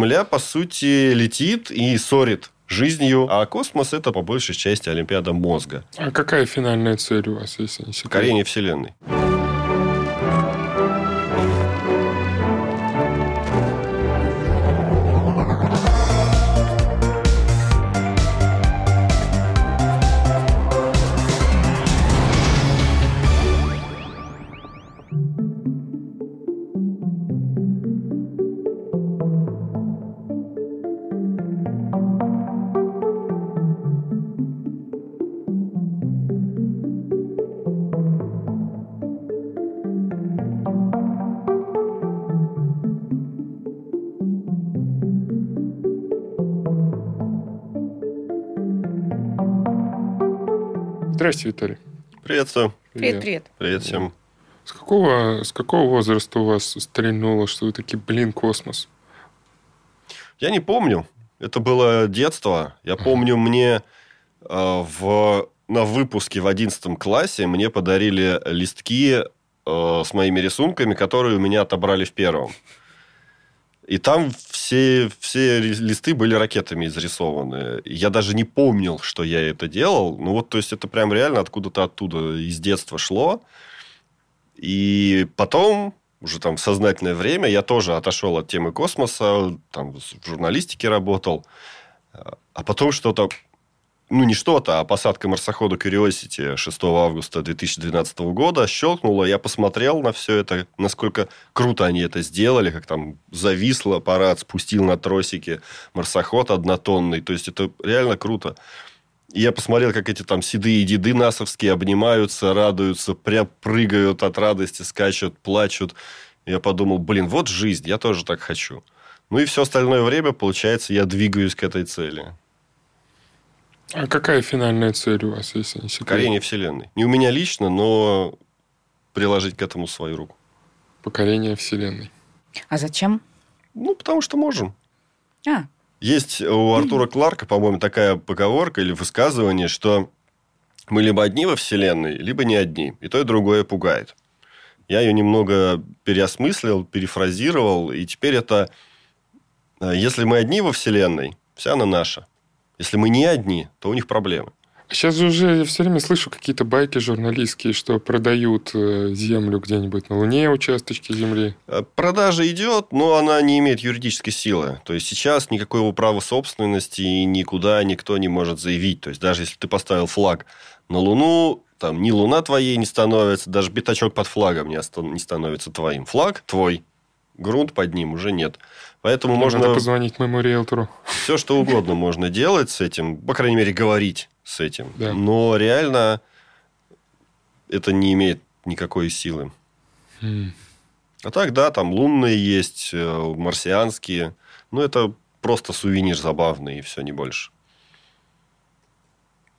Земля, по сути, летит и сорит жизнью, а космос это по большей части Олимпиада мозга. А какая финальная цель у вас, если не секрет? Покорение Вселенной. Здрасте, Виталий. Приветствую. Привет, привет. Привет всем. С какого, с какого возраста у вас стрельнуло, что вы такие, блин, космос? Я не помню. Это было детство. Я помню, мне э, в, на выпуске в 11 классе мне подарили листки э, с моими рисунками, которые у меня отобрали в первом. И там все, все листы были ракетами изрисованы. Я даже не помнил, что я это делал. Ну вот, то есть, это прям реально откуда-то оттуда из детства шло. И потом, уже там в сознательное время, я тоже отошел от темы космоса, там в журналистике работал. А потом что-то ну, не что-то, а посадка марсохода Curiosity 6 августа 2012 года щелкнула. Я посмотрел на все это, насколько круто они это сделали, как там зависло аппарат, спустил на тросики марсоход однотонный. То есть, это реально круто. И я посмотрел, как эти там седые деды насовские обнимаются, радуются, прям прыгают от радости, скачут, плачут. Я подумал, блин, вот жизнь, я тоже так хочу. Ну и все остальное время, получается, я двигаюсь к этой цели. А какая финальная цель у вас, если не секрет? Покорение Вселенной. Не у меня лично, но приложить к этому свою руку. Покорение Вселенной. А зачем? Ну, потому что можем. А. Есть у Артура Кларка, по-моему, такая поговорка или высказывание, что мы либо одни во Вселенной, либо не одни. И то, и другое пугает. Я ее немного переосмыслил, перефразировал, и теперь это... Э, если мы одни во Вселенной, вся она наша. Если мы не одни, то у них проблемы. Сейчас же уже я все время слышу какие-то байки журналистские, что продают э, землю где-нибудь на Луне, участочки земли. Э, продажа идет, но она не имеет юридической силы. То есть сейчас никакого права собственности никуда никто не может заявить. То есть даже если ты поставил флаг на Луну, там ни Луна твоей не становится, даже пятачок под флагом не, не становится твоим. Флаг твой, грунт под ним уже нет. Поэтому Мне можно... Надо позвонить моему риэлтору. Все, что угодно можно делать с этим. По крайней мере, говорить с этим. Да. Но реально это не имеет никакой силы. Mm. А так, да, там лунные есть, э, марсианские. Но это просто сувенир забавный, и все, не больше.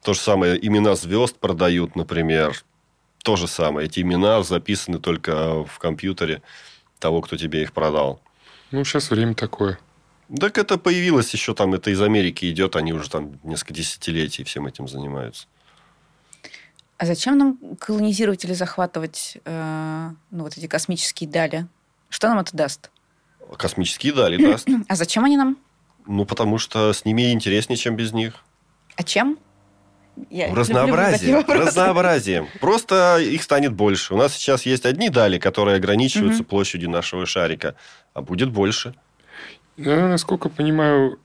То же самое, имена звезд продают, например. То же самое. Эти имена записаны только в компьютере того, кто тебе их продал. Ну, сейчас время такое. Так это появилось еще там, это из Америки идет, они уже там несколько десятилетий всем этим занимаются. А зачем нам колонизировать или захватывать э, ну, вот эти космические дали? Что нам это даст? Космические дали даст. А зачем они нам? Ну, потому что с ними интереснее, чем без них. А чем? Я разнообразие. Разнообразием. Просто их станет больше. У нас сейчас есть одни дали, которые ограничиваются угу. площадью нашего шарика, а будет больше. Ну, насколько понимаю,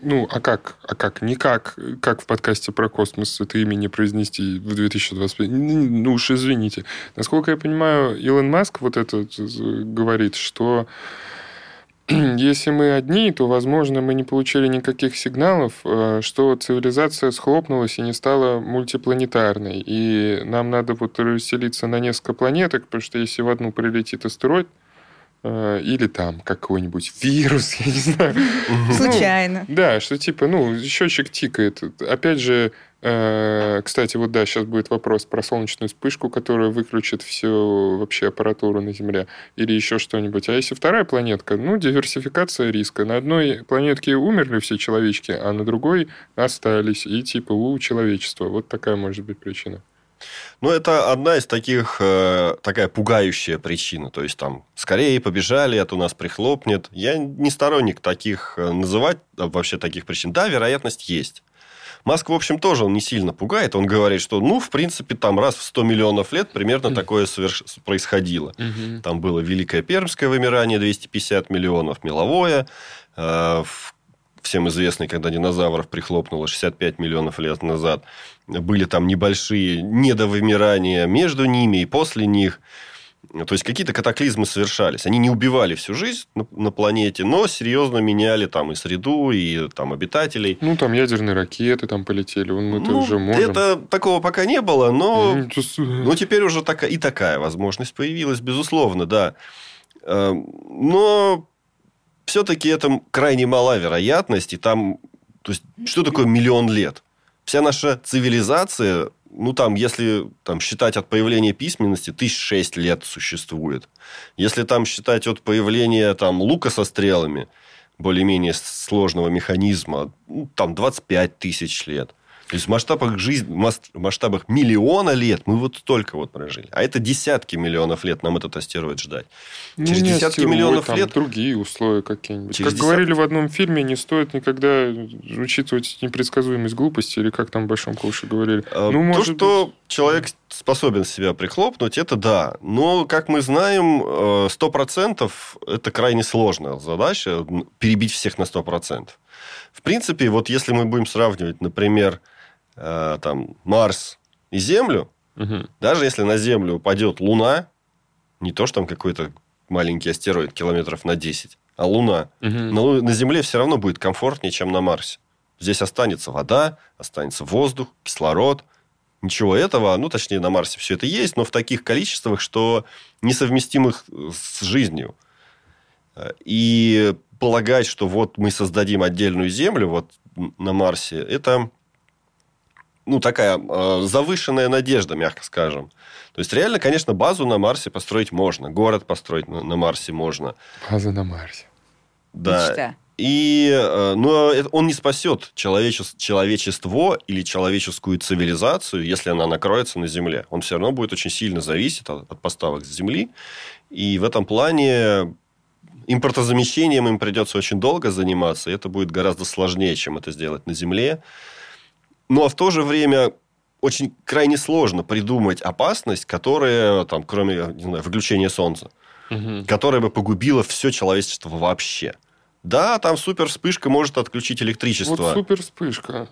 ну, а как? А как? Никак. Как в подкасте про космос это имя не произнести в 2025? Ну уж извините. Насколько я понимаю, Илон Маск вот это говорит, что если мы одни, то, возможно, мы не получили никаких сигналов, э, что цивилизация схлопнулась и не стала мультипланетарной. И нам надо вот расселиться на несколько планеток, потому что если в одну прилетит астероид, э, или там какой-нибудь вирус, я не знаю. Случайно. Ну, да, что типа, ну, счетчик тикает. Опять же, кстати, вот да, сейчас будет вопрос про солнечную вспышку, которая выключит всю вообще аппаратуру на Земле или еще что-нибудь. А если вторая планетка, ну, диверсификация риска. На одной планетке умерли все человечки, а на другой остались. И типа у человечества. Вот такая может быть причина. Ну, это одна из таких, э, такая пугающая причина. То есть, там, скорее побежали, это у нас прихлопнет. Я не сторонник таких э, называть, а вообще таких причин. Да, вероятность есть. Маск, в общем, тоже он не сильно пугает. Он говорит, что, ну, в принципе, там раз в 100 миллионов лет примерно такое соверш... происходило. Там было Великое Пермское вымирание, 250 миллионов, меловое. Э, всем известный, когда динозавров прихлопнуло 65 миллионов лет назад. Были там небольшие недовымирания между ними и после них. То есть какие-то катаклизмы совершались. Они не убивали всю жизнь на, на планете, но серьезно меняли там и среду, и там обитателей. Ну, там ядерные ракеты там полетели, мы это ну, уже можем. Это такого пока не было, но, но теперь уже такая, и такая возможность появилась, безусловно, да. Эм, но все-таки это крайне мала вероятность, и там, то есть, что такое миллион лет? Вся наша цивилизация, ну, там, если там, считать от появления письменности, тысяч шесть лет существует. Если там считать от появления там, лука со стрелами, более-менее сложного механизма, ну, там 25 тысяч лет – то есть в масштабах жизни, в масштабах миллиона лет мы вот столько вот прожили. А это десятки миллионов лет нам этот астероид ждать. Ну, Через десятки астероид, миллионов там лет... другие условия какие-нибудь. Через как десят... говорили в одном фильме, не стоит никогда учитывать непредсказуемость глупости, или как там в Большом Коуше говорили. А, ну, То, что быть... человек способен себя прихлопнуть, это да. Но, как мы знаем, 100% э, это крайне сложная задача, перебить всех на 100%. В принципе, вот если мы будем сравнивать, например, э, там, Марс и Землю, угу. даже если на Землю упадет Луна, не то, что там какой-то маленький астероид километров на 10, а Луна, угу. на, на Земле все равно будет комфортнее, чем на Марсе. Здесь останется вода, останется воздух, кислород. Ничего этого, ну, точнее, на Марсе все это есть, но в таких количествах, что несовместимых с жизнью. И полагать, что вот мы создадим отдельную Землю вот на Марсе, это ну, такая э, завышенная надежда, мягко скажем. То есть, реально, конечно, базу на Марсе построить можно. Город построить на, на Марсе можно. База на Марсе. Да. Мечта. И, э, но он не спасет человече- человечество или человеческую цивилизацию, если она накроется на Земле. Он все равно будет очень сильно зависеть от, от поставок с Земли. И в этом плане импортозамещением им придется очень долго заниматься, и это будет гораздо сложнее, чем это сделать на Земле. Ну, а в то же время очень крайне сложно придумать опасность, которая, там, кроме не знаю, выключения Солнца, угу. которая бы погубила все человечество вообще. Да, там супер вспышка может отключить электричество. Вот супер вспышка.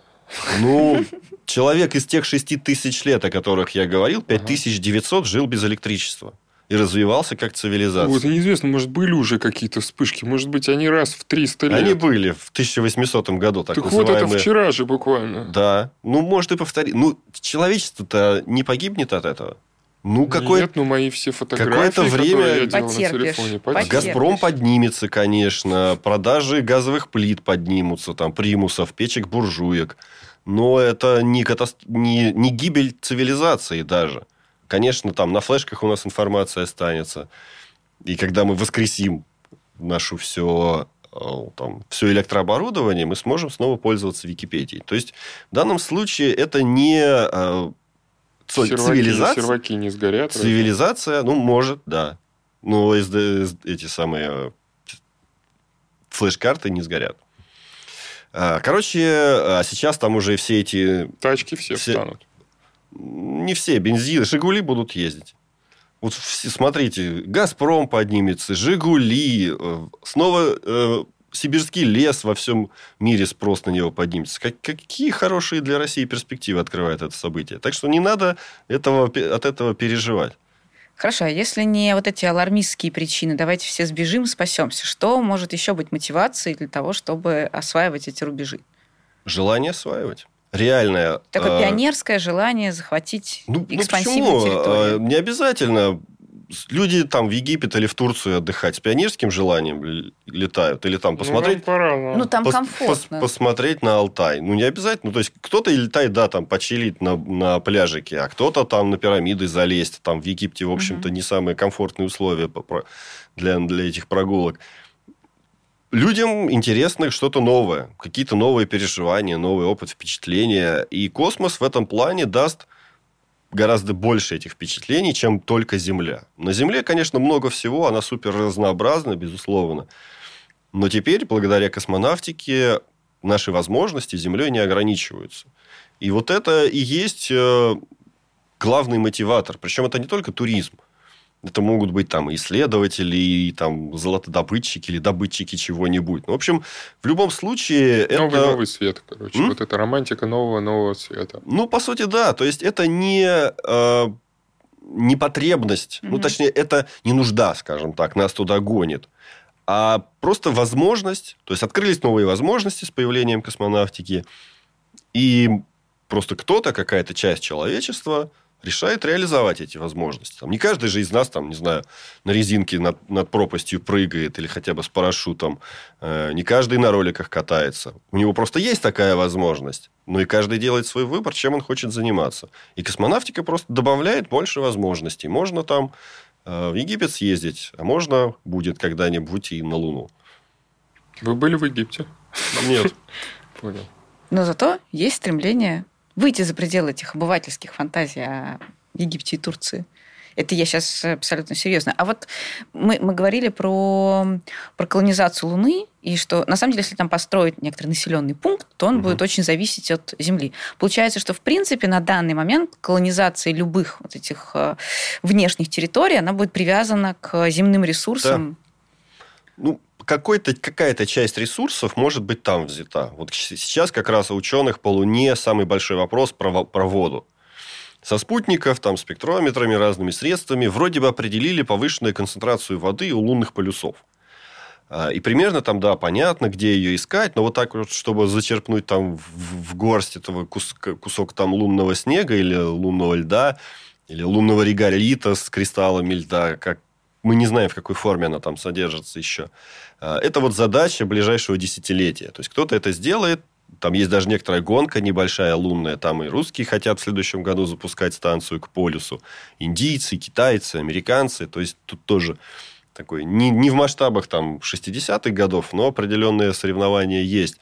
Ну, человек из тех шести тысяч лет, о которых я говорил, 5900 ага. жил без электричества и развивался как цивилизация. Вот, неизвестно, может, были уже какие-то вспышки. Может быть, они раз в 300 лет. Они были в 1800 году, так, так называемые... вот это вчера же буквально. Да. Ну, может, и повторить. Ну, человечество-то не погибнет от этого. Ну, какое... Нет, ну, мои все фотографии, Какое-то время... я делал на телефоне, потерпишь. Газпром поднимется, конечно. Продажи газовых плит поднимутся, там, примусов, печек, буржуек. Но это не, катаст... не, не гибель цивилизации даже. Конечно, там на флешках у нас информация останется. И когда мы воскресим нашу все э, там, все электрооборудование, мы сможем снова пользоваться Википедией. То есть, в данном случае это не э, серваки, цивилизация. Серваки не сгорят. Цивилизация, разве? ну, может, да. Но эти самые э, флеш-карты не сгорят. Короче, а сейчас там уже все эти... Тачки все, все встанут не все бензины, Жигули будут ездить. Вот смотрите, Газпром поднимется, Жигули, э, снова э, сибирский лес во всем мире спрос на него поднимется. Как, какие хорошие для России перспективы открывает это событие. Так что не надо этого, от этого переживать. Хорошо, а если не вот эти алармистские причины, давайте все сбежим, спасемся. Что может еще быть мотивацией для того, чтобы осваивать эти рубежи? Желание осваивать реальное... Такое э, пионерское желание захватить ну, ну экспансивную ну почему? территорию. Не обязательно. Люди там в Египет или в Турцию отдыхать с пионерским желанием летают. Или там ну, посмотреть... Ну, пора, да. ну там пос, комфортно. Пос, посмотреть на Алтай. Ну, не обязательно. Ну, то есть, кто-то летает, да, там, почилить на, на пляжике, а кто-то там на пирамиды залезть. Там в Египте, в общем-то, угу. не самые комфортные условия для, для этих прогулок людям интересно что-то новое, какие-то новые переживания, новый опыт, впечатления. И космос в этом плане даст гораздо больше этих впечатлений, чем только Земля. На Земле, конечно, много всего, она супер разнообразна, безусловно. Но теперь, благодаря космонавтике, наши возможности Землей не ограничиваются. И вот это и есть э, главный мотиватор. Причем это не только туризм. Это могут быть там исследователи, и там золотодобытчики или добытчики чего-нибудь. Ну, в общем, в любом случае... Новый, это... новый свет, короче. М? Вот это романтика нового-нового света. Ну, по сути, да. То есть, это не... Э, не потребность, mm-hmm. ну, точнее, это не нужда, скажем так, нас туда гонит, а просто возможность, то есть открылись новые возможности с появлением космонавтики, и просто кто-то, какая-то часть человечества решает реализовать эти возможности. Там, не каждый же из нас, там, не знаю, на резинке над, над пропастью прыгает или хотя бы с парашютом. Э, не каждый на роликах катается. У него просто есть такая возможность. Но и каждый делает свой выбор, чем он хочет заниматься. И космонавтика просто добавляет больше возможностей. Можно там э, в Египет съездить, а можно будет когда-нибудь и на Луну. Вы были в Египте? Нет. Понял. Но зато есть стремление выйти за пределы этих обывательских фантазий о Египте и Турции. Это я сейчас абсолютно серьезно. А вот мы, мы говорили про, про колонизацию Луны, и что, на самом деле, если там построить некоторый населенный пункт, то он угу. будет очень зависеть от Земли. Получается, что, в принципе, на данный момент колонизация любых вот этих э, внешних территорий, она будет привязана к земным ресурсам. Да. Ну, какой-то, какая-то часть ресурсов может быть там взята. Вот сейчас как раз у ученых по Луне самый большой вопрос про, про воду. Со спутников, там, спектрометрами, разными средствами вроде бы определили повышенную концентрацию воды у лунных полюсов. А, и примерно там, да, понятно, где ее искать, но вот так вот, чтобы зачерпнуть там в, в горсть этого кус, кусок там лунного снега или лунного льда, или лунного реголита с кристаллами льда, как мы не знаем, в какой форме она там содержится еще. А, это вот задача ближайшего десятилетия. То есть, кто-то это сделает, там есть даже некоторая гонка небольшая, лунная. Там и русские хотят в следующем году запускать станцию к полюсу. Индийцы, китайцы, американцы. То есть, тут тоже такой, не, не в масштабах там 60-х годов, но определенные соревнования есть.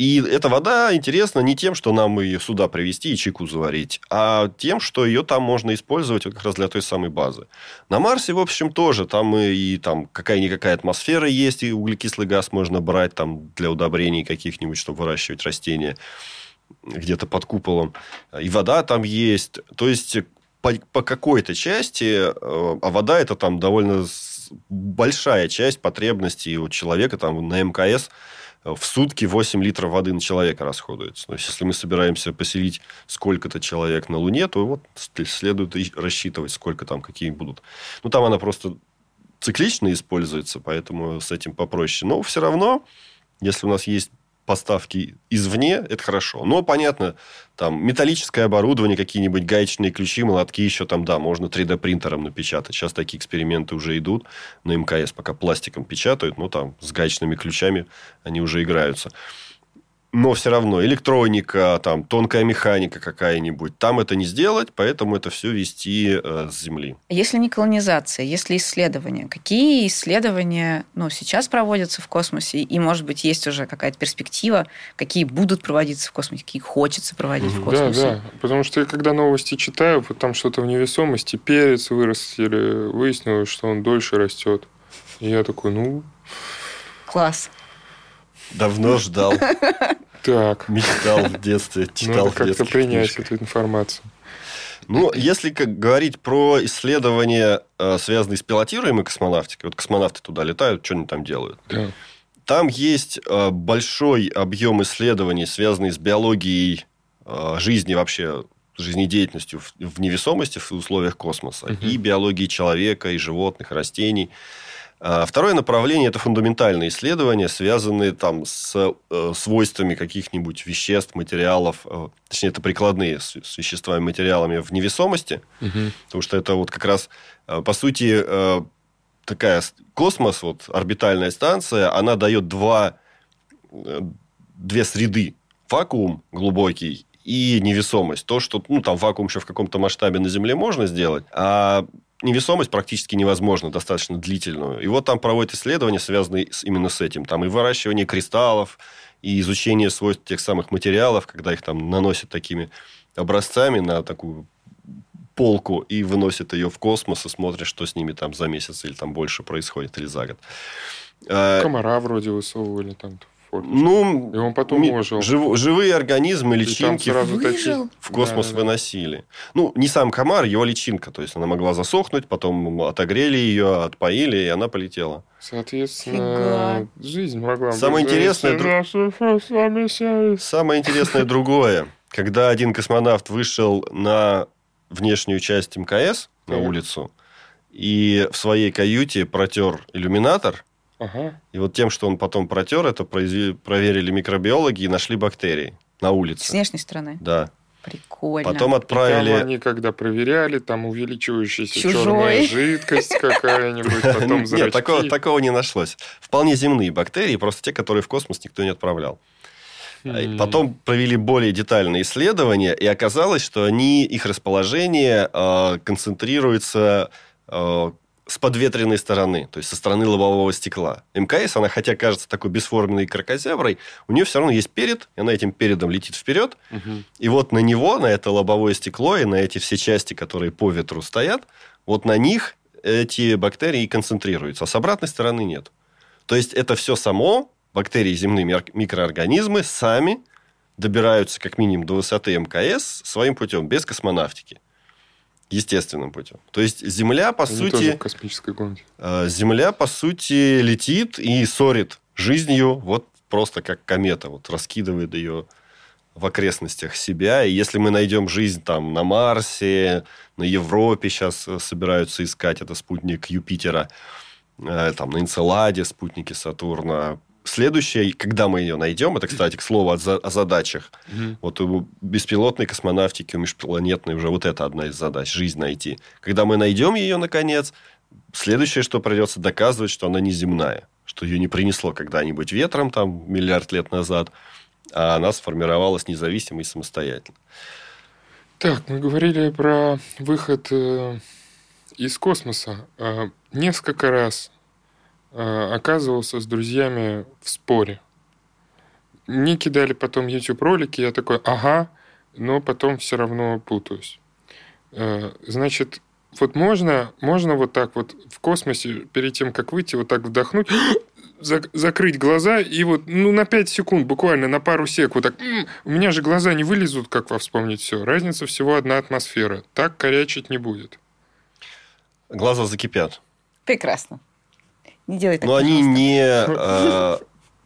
И эта вода интересна не тем, что нам ее сюда привезти и чайку заварить, а тем, что ее там можно использовать как раз для той самой базы. На Марсе, в общем, тоже. Там и, и там какая-никакая атмосфера есть, и углекислый газ можно брать там для удобрений каких-нибудь, чтобы выращивать растения где-то под куполом. И вода там есть. То есть, по, по какой-то части, э, а вода это там довольно большая часть потребностей у человека там на МКС – в сутки 8 литров воды на человека расходуется. То есть, если мы собираемся поселить сколько-то человек на Луне, то вот следует рассчитывать, сколько там, какие будут. Ну, там она просто циклично используется, поэтому с этим попроще. Но все равно, если у нас есть поставки извне, это хорошо. Но, понятно, там металлическое оборудование, какие-нибудь гаечные ключи, молотки еще там, да, можно 3D-принтером напечатать. Сейчас такие эксперименты уже идут на МКС, пока пластиком печатают, но там с гаечными ключами они уже играются но все равно электроника, там, тонкая механика какая-нибудь, там это не сделать, поэтому это все вести э, с Земли. Если не колонизация, если исследования, какие исследования ну, сейчас проводятся в космосе, и, может быть, есть уже какая-то перспектива, какие будут проводиться в космосе, какие хочется проводить в космосе? Да, да, потому что я когда новости читаю, вот там что-то в невесомости, перец вырастили, выяснилось, что он дольше растет. И я такой, ну... Класс. Давно ждал. Так. Мечтал в детстве, читал Надо как-то принять эту информацию. Ну, если как говорить про исследования, э, связанные с пилотируемой космонавтикой, вот космонавты туда летают, что они там делают? Да. Там есть э, большой объем исследований, связанный с биологией э, жизни вообще, жизнедеятельностью в невесомости в условиях космоса, угу. и биологией человека, и животных, растений. А второе направление – это фундаментальные исследования, связанные там, с э, свойствами каких-нибудь веществ, материалов, э, точнее, это прикладные с, с веществами, материалами в невесомости, угу. потому что это вот как раз, э, по сути, такая космос, вот орбитальная станция, она дает два, две среды. Вакуум глубокий и невесомость. То, что ну, там вакуум еще в каком-то масштабе на Земле можно сделать, а невесомость практически невозможно, достаточно длительную. И вот там проводят исследования, связанные именно с этим. Там и выращивание кристаллов, и изучение свойств тех самых материалов, когда их там наносят такими образцами на такую полку и выносит ее в космос и смотрит, что с ними там за месяц или там больше происходит, или за год. Э, Комара вроде высовывали там Ну, и он потом ми- ожил. Жив, живые организмы, личинки в, в космос да, да, выносили. Да. Ну, не сам комар, его личинка. То есть, она могла засохнуть, потом отогрели ее, отпоили, и она полетела. Соответственно, Фига. жизнь могла Самое быть... интересное... Дру... Самое интересное другое. Когда один космонавт вышел на внешнюю часть МКС, на улицу, и в своей каюте протер иллюминатор, Ага. И вот тем, что он потом протер, это произвели, проверили микробиологи и нашли бактерии на улице. С внешней стороны? Да. Прикольно. Потом отправили... И там они, когда проверяли, там увеличивающаяся Чужой. черная жидкость какая-нибудь, потом зрачки. Нет, такого, такого не нашлось. Вполне земные бактерии, просто те, которые в космос никто не отправлял. Mm. Потом провели более детальные исследования, и оказалось, что они, их расположение э, концентрируется э, с подветренной стороны, то есть со стороны лобового стекла. МКС, она хотя кажется такой бесформенной крокозяброй, у нее все равно есть перед, и она этим передом летит вперед. Угу. И вот на него, на это лобовое стекло и на эти все части, которые по ветру стоят, вот на них эти бактерии концентрируются, а с обратной стороны нет. То есть это все само, бактерии, земные микроорганизмы сами добираются как минимум до высоты МКС своим путем, без космонавтики естественным путем. То есть Земля, по Они сути... Тоже в космической гонке. Э, Земля, по сути, летит и сорит жизнью вот просто как комета. Вот раскидывает ее в окрестностях себя. И если мы найдем жизнь там на Марсе, на Европе сейчас э, собираются искать, это спутник Юпитера, э, там на Энцеладе спутники Сатурна, Следующее, когда мы ее найдем, это, кстати, к слову о, за, о задачах. Угу. Вот у беспилотной космонавтики, у межпланетной уже вот это одна из задач, жизнь найти. Когда мы найдем ее, наконец, следующее, что придется доказывать, что она не земная, что ее не принесло когда-нибудь ветром там миллиард лет назад, а она сформировалась независимо и самостоятельно. Так, мы говорили про выход э, из космоса. Э, несколько раз оказывался с друзьями в споре. Мне кидали потом YouTube ролики, я такой, ага, но потом все равно путаюсь. Э, значит, вот можно, можно вот так вот в космосе, перед тем, как выйти, вот так вдохнуть, закрыть глаза и вот ну, на 5 секунд, буквально на пару сек, вот так, у меня же глаза не вылезут, как во вспомнить все. Разница всего одна атмосфера. Так корячить не будет. Глаза закипят. Прекрасно. Не делай так, Но они не... Э,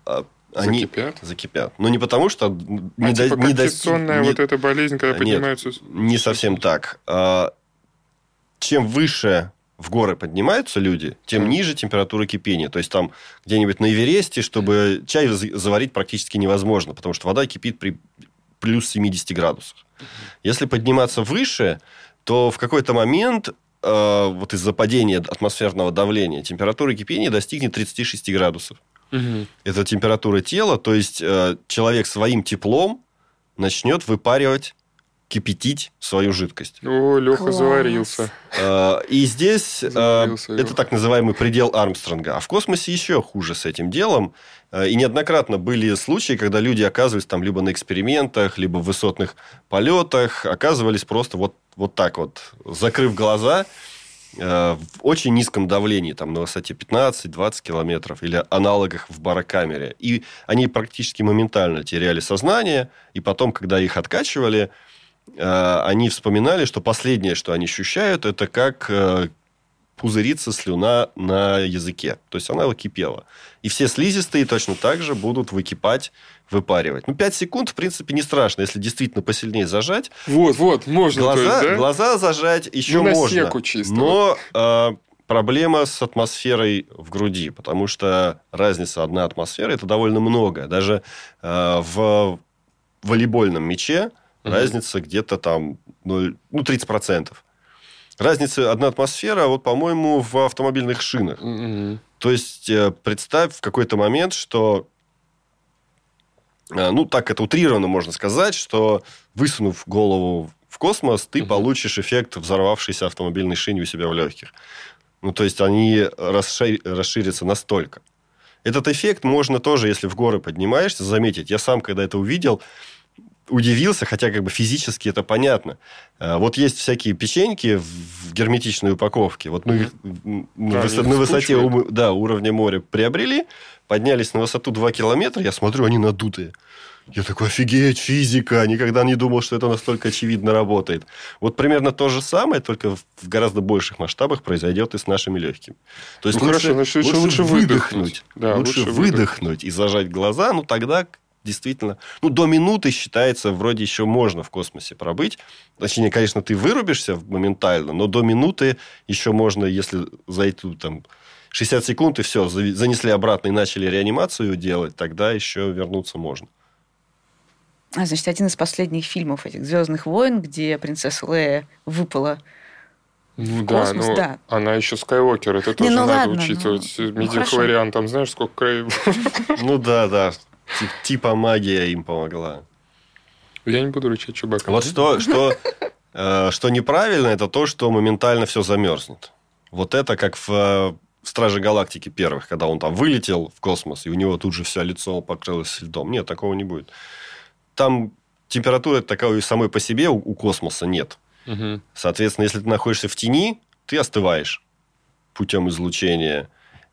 они закипят? закипят. Но не потому, что не, а, типа, не достиг... Не... вот эта болезнь, когда поднимаются... Нет, не совсем так. А, чем выше в горы поднимаются люди, тем mm. ниже температура кипения. То есть, там где-нибудь на Эвересте, чтобы чай заварить практически невозможно, потому что вода кипит при плюс 70 градусах. Если подниматься выше, то в какой-то момент Э, вот из-за падения атмосферного давления температура кипения достигнет 36 градусов. Угу. Это температура тела, то есть э, человек своим теплом начнет выпаривать кипятить свою жидкость. О, Леха Класс. заварился. Э, и здесь это так называемый предел Армстронга. А в космосе еще хуже с этим делом. И неоднократно были случаи, когда люди оказывались там либо на экспериментах, либо в высотных полетах, оказывались просто вот вот так вот, закрыв глаза, э, в очень низком давлении, там на высоте 15-20 километров, или аналогах в барокамере. И они практически моментально теряли сознание, и потом, когда их откачивали, э, они вспоминали, что последнее, что они ощущают, это как э, пузырится слюна на языке. То есть, она кипела. И все слизистые точно так же будут выкипать выпаривать. Ну, 5 секунд, в принципе, не страшно, если действительно посильнее зажать. Вот, вот, можно. Глаза, есть, да? глаза зажать еще ну, можно. чисто. Но э, проблема с атмосферой в груди, потому что разница одна атмосфера это довольно много. Даже э, в волейбольном мяче угу. разница где-то там 0, ну, 30%. Разница одна атмосфера, вот, по-моему, в автомобильных шинах. Угу. То есть, э, представь в какой-то момент, что Э, ну, так это утрированно можно сказать, что высунув голову в космос, ты угу. получишь эффект взорвавшейся автомобильной шины у себя в легких. Ну, то есть, они расшир... расширятся настолько. Этот эффект можно тоже, если в горы поднимаешься, заметить. Я сам, когда это увидел, удивился, хотя как бы физически это понятно. А, вот есть всякие печеньки в герметичной упаковке. Вот мы их на, выс... на высоте да, уровня моря приобрели, поднялись на высоту 2 километра, я смотрю, они надутые. Я такой, офигеть, физика. Никогда не думал, что это настолько очевидно работает. Вот примерно то же самое, только в гораздо больших масштабах произойдет и с нашими легкими. То есть ну, лучше, хорошо, лучше, лучше выдохнуть. Да, лучше, лучше выдохнуть, выдохнуть и зажать глаза. Ну, тогда действительно... Ну, до минуты считается, вроде еще можно в космосе пробыть. Точнее, конечно, ты вырубишься моментально, но до минуты еще можно, если зайти там 60 секунд, и все, занесли обратно и начали реанимацию делать, тогда еще вернуться можно. А, значит, один из последних фильмов этих «Звездных войн», где принцесса Лея выпала ну, в да, космос, ну, да. Она еще Скайуокер, это тоже не, ну, надо ладно, учитывать. Ну, Медиахлориан, ну, там знаешь, сколько? Ну да, да. Типа магия им помогла. Я не буду рычать Чубака. Вот что, что, э, что неправильно, это то, что моментально все замерзнет. Вот это как в Страже Галактики первых, когда он там вылетел в космос, и у него тут же все лицо покрылось льдом. Нет, такого не будет там температура такая самой по себе у, у космоса нет. Угу. Соответственно, если ты находишься в тени, ты остываешь путем излучения.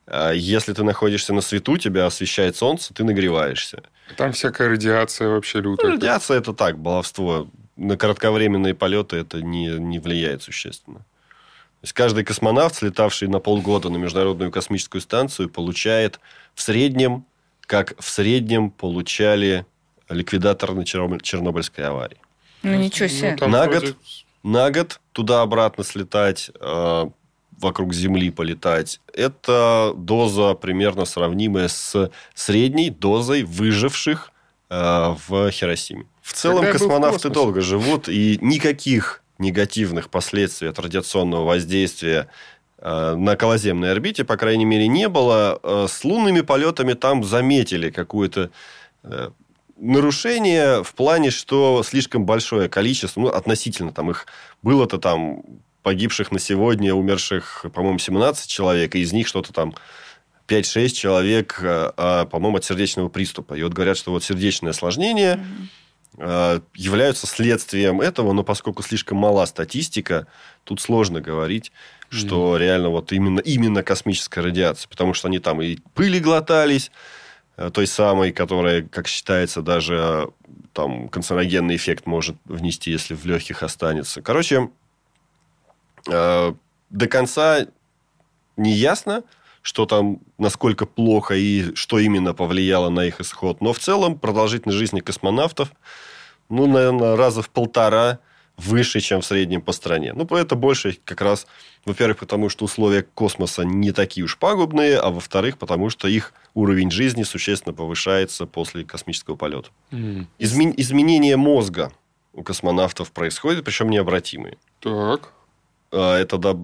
А если ты находишься на свету, тебя освещает солнце, ты нагреваешься. Там всякая радиация вообще лютая. Ну, радиация это так, баловство. На кратковременные полеты это не, не влияет существенно. То есть каждый космонавт, слетавший на полгода на Международную космическую станцию, получает в среднем, как в среднем получали ликвидатор на Чернобыльской аварии. Ну, ничего себе. Ну, на, вроде... год, на год туда-обратно слетать, э, вокруг Земли полетать, это доза примерно сравнимая с средней дозой выживших э, в Хиросиме. В целом Когда космонавты в долго живут, и никаких негативных последствий от радиационного воздействия э, на околоземной орбите, по крайней мере, не было. Э, с лунными полетами там заметили какую-то э, нарушение в плане, что слишком большое количество, ну, относительно там их было-то там погибших на сегодня, умерших, по-моему, 17 человек, и из них что-то там 5-6 человек, а, а, по-моему, от сердечного приступа. И вот говорят, что вот сердечное осложнение mm-hmm. являются следствием этого, но поскольку слишком мала статистика, тут сложно говорить, что mm-hmm. реально вот именно, именно космическая радиация, потому что они там и пыли глотались, Э, той самой, которая, как считается, даже э, там канцерогенный эффект может внести, если в легких останется. Короче, э, до конца не ясно, что там, насколько плохо и что именно повлияло на их исход. Но в целом продолжительность жизни космонавтов, ну, наверное, раза в полтора выше, чем в среднем по стране. Ну, это больше как раз, во-первых, потому что условия космоса не такие уж пагубные, а во-вторых, потому что их уровень жизни существенно повышается после космического полета. Mm. Измен... Изменение мозга у космонавтов происходит, причем необратимые. Так. А, это да,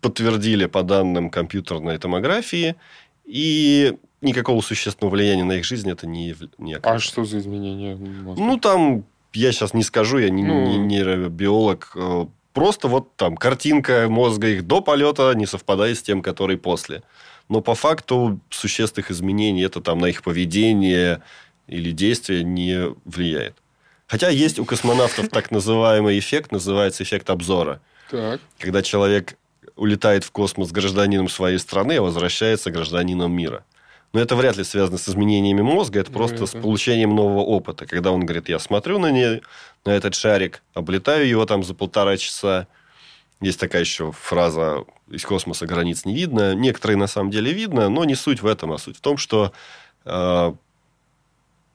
подтвердили по данным компьютерной томографии, и никакого существенного влияния на их жизнь это не, не оказывает. А что за изменения? Ну, там я сейчас не скажу, я не, ну... не нейробиолог. Э, просто вот там картинка мозга их до полета не совпадает с тем, который после. Но по факту существенных изменений это там на их поведение или действие не влияет. Хотя есть у космонавтов так называемый эффект, называется эффект обзора. Так. Когда человек улетает в космос гражданином своей страны, а возвращается гражданином мира. Но это вряд ли связано с изменениями мозга, это просто с получением нового опыта. Когда он говорит, я смотрю на, не, на этот шарик, облетаю его там за полтора часа. Есть такая еще фраза из космоса границ не видно. Некоторые на самом деле видно, но не суть в этом, а суть в том, что э,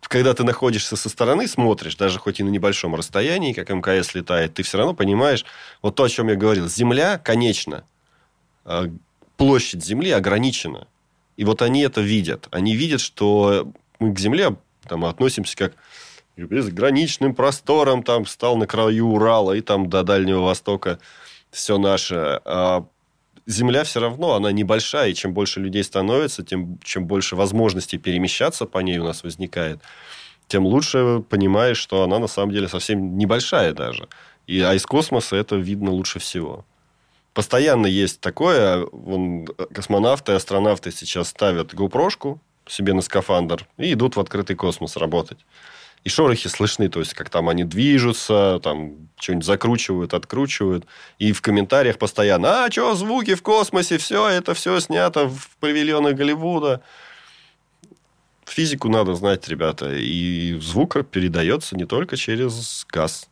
когда ты находишься со стороны, смотришь, даже хоть и на небольшом расстоянии, как МКС летает, ты все равно понимаешь, вот то, о чем я говорил, Земля, конечно, э, площадь Земли ограничена. И вот они это видят. Они видят, что мы к Земле там, относимся как к безграничным просторам, там стал на краю Урала и там до Дальнего Востока все наше. А Земля все равно, она небольшая, и чем больше людей становится, тем чем больше возможностей перемещаться по ней у нас возникает, тем лучше понимаешь, что она на самом деле совсем небольшая даже. И, а из космоса это видно лучше всего постоянно есть такое. Вон, космонавты и астронавты сейчас ставят GoPro себе на скафандр и идут в открытый космос работать. И шорохи слышны, то есть, как там они движутся, там что-нибудь закручивают, откручивают. И в комментариях постоянно, а, что, звуки в космосе, все, это все снято в павильонах Голливуда. Физику надо знать, ребята. И звук передается не только через газ.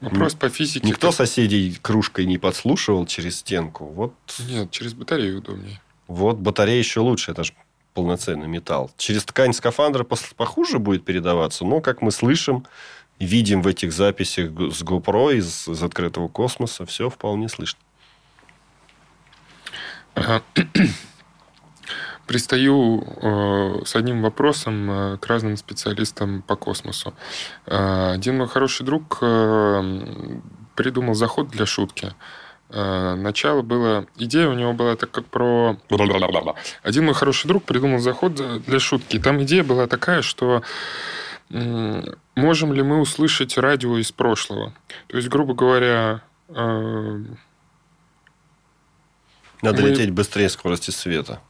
Вопрос по физике. Никто соседей кружкой не подслушивал через стенку. Вот. Нет, через батарею удобнее. Вот батарея еще лучше, это же полноценный металл. Через ткань скафандра похуже будет передаваться, но, как мы слышим, видим в этих записях с GoPro из, из открытого космоса, все вполне слышно. Пристаю э, с одним вопросом э, к разным специалистам по космосу. Э, один мой хороший друг э, придумал заход для шутки. Э, начало было... Идея у него была так как про... Один мой хороший друг придумал заход для шутки. Там идея была такая, что можем ли мы услышать радио из прошлого? То есть, грубо говоря... Э, Надо мы... лететь быстрее скорости света.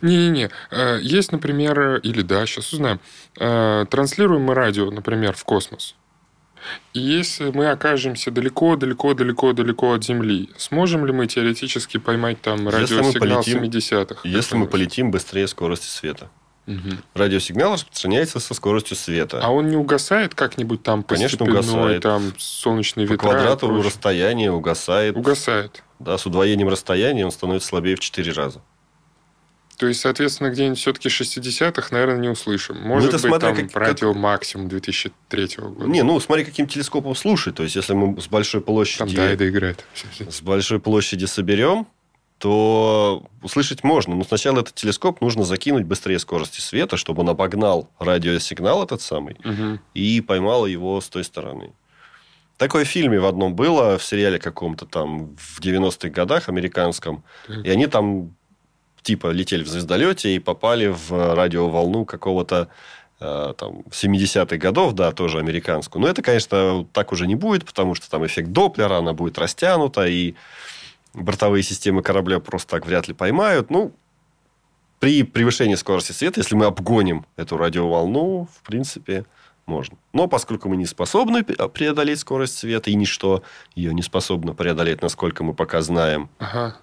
Не-не-не. Э, есть, например, или да, сейчас узнаем. Транслируем мы радио, например, в космос. И если мы окажемся далеко-далеко-далеко-далеко от Земли, сможем ли мы теоретически поймать там радиосигнал полетим, 70-х? Если мы полетим быстрее скорости света. Угу. Радиосигнал распространяется со скоростью света. А он не угасает как-нибудь там Конечно, угасает. там солнечные ветра? По квадрату расстояния угасает. Угасает. Да, с удвоением расстояния он становится слабее в 4 раза. То есть, соответственно, где-нибудь все-таки 60-х, наверное, не услышим. Может ну, быть, смотря, там как, радио как... максимум 2003 года. Не, ну, смотри, каким телескопом слушать. То есть, если мы с большой площади... Там Дайда играет. С большой площади соберем, то услышать можно. Но сначала этот телескоп нужно закинуть быстрее скорости света, чтобы он обогнал радиосигнал этот самый угу. и поймал его с той стороны. Такое в фильме в одном было, в сериале каком-то там в 90-х годах американском. Так. И они там типа летели в звездолете и попали в радиоволну какого-то э, там, 70-х годов, да, тоже американскую. Но это, конечно, так уже не будет, потому что там эффект Доплера, она будет растянута, и бортовые системы корабля просто так вряд ли поймают. Ну, при превышении скорости света, если мы обгоним эту радиоволну, в принципе, можно. Но поскольку мы не способны преодолеть скорость света, и ничто ее не способно преодолеть, насколько мы пока знаем, ага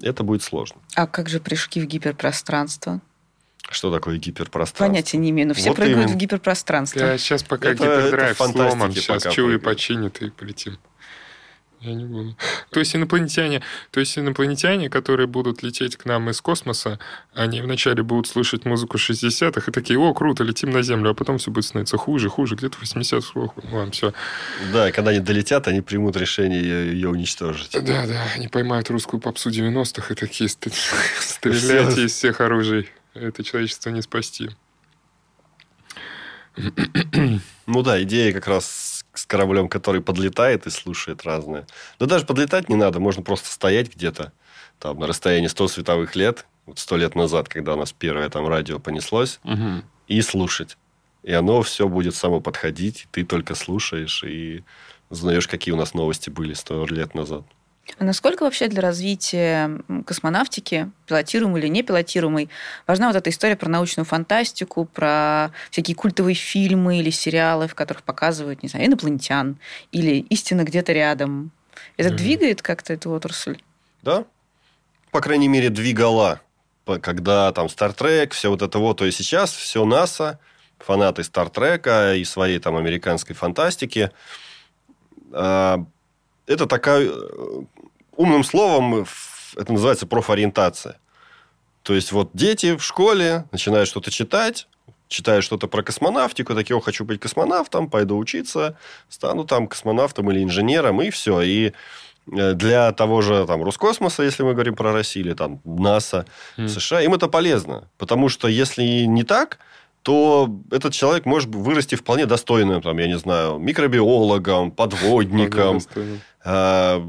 это будет сложно. А как же прыжки в гиперпространство? Что такое гиперпространство? Понятия не имею, но все вот прыгают именно. в гиперпространство. Я сейчас пока это, гипердрайв это сломан, сейчас чуи починит и полетим. Я не буду. То есть инопланетяне, то есть инопланетяне, которые будут лететь к нам из космоса, они вначале будут слышать музыку 60-х и такие, о, круто, летим на Землю, а потом все будет становиться хуже, хуже, где-то 80-х, ладно, все. Да, когда они долетят, они примут решение ее уничтожить. Да, да, они поймают русскую попсу 90-х и такие, стреляйте из всех оружий. Это человечество не спасти. Ну да, идея как раз с кораблем, который подлетает и слушает разное. Но даже подлетать не надо, можно просто стоять где-то там на расстоянии 100 световых лет, вот 100 лет назад, когда у нас первое там радио понеслось, угу. и слушать. И оно все будет само подходить, и ты только слушаешь и узнаешь, какие у нас новости были 100 лет назад. А насколько вообще для развития космонавтики, пилотируемой или не пилотируемой, важна вот эта история про научную фантастику, про всякие культовые фильмы или сериалы, в которых показывают, не знаю, инопланетян или истина где-то рядом? Это mm-hmm. двигает как-то эту отрасль? Да. По крайней мере, двигала. Когда там Стартрек, все вот это вот. То есть сейчас все НАСА, фанаты Стартрека и своей там американской фантастики а, это такая... Э, умным словом это называется профориентация. То есть, вот дети в школе начинают что-то читать, читают что-то про космонавтику, такие, хочу быть космонавтом, пойду учиться, стану там космонавтом или инженером, и все. И э, для того же там, Роскосмоса, если мы говорим про Россию, или там НАСА, mm. США, им это полезно. Потому что если не так, то этот человек может вырасти вполне достойным, там, я не знаю, микробиологом, подводником, а,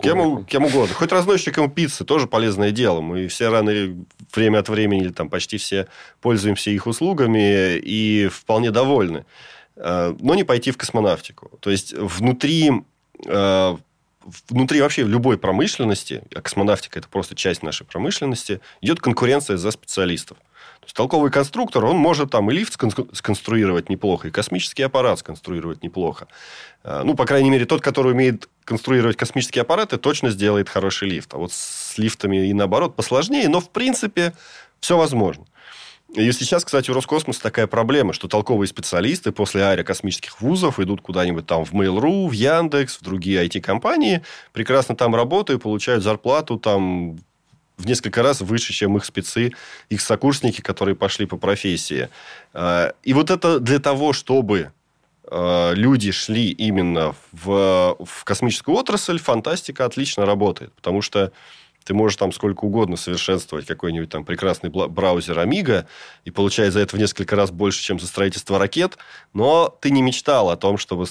кем, кем угодно. Хоть разносчиком пиццы тоже полезное дело. Мы все рано время от времени, или там почти все пользуемся их услугами и вполне довольны. А, но не пойти в космонавтику. То есть, внутри а, внутри вообще любой промышленности, а космонавтика это просто часть нашей промышленности, идет конкуренция за специалистов. То есть толковый конструктор, он может там и лифт сконструировать неплохо, и космический аппарат сконструировать неплохо. А, ну, по крайней мере, тот, который умеет конструировать космические аппараты, точно сделает хороший лифт. А вот с лифтами и наоборот посложнее, но в принципе все возможно. И сейчас, кстати, у Роскосмоса такая проблема, что толковые специалисты после аэрокосмических вузов идут куда-нибудь там в Mail.ru, в Яндекс, в другие IT-компании, прекрасно там работают, получают зарплату там в несколько раз выше, чем их спецы, их сокурсники, которые пошли по профессии. А, и вот это для того, чтобы а, люди шли именно в, в космическую отрасль, фантастика отлично работает. Потому что ты можешь там сколько угодно совершенствовать какой-нибудь там прекрасный браузер Amiga и получать за это в несколько раз больше, чем за строительство ракет, но ты не мечтал о том, чтобы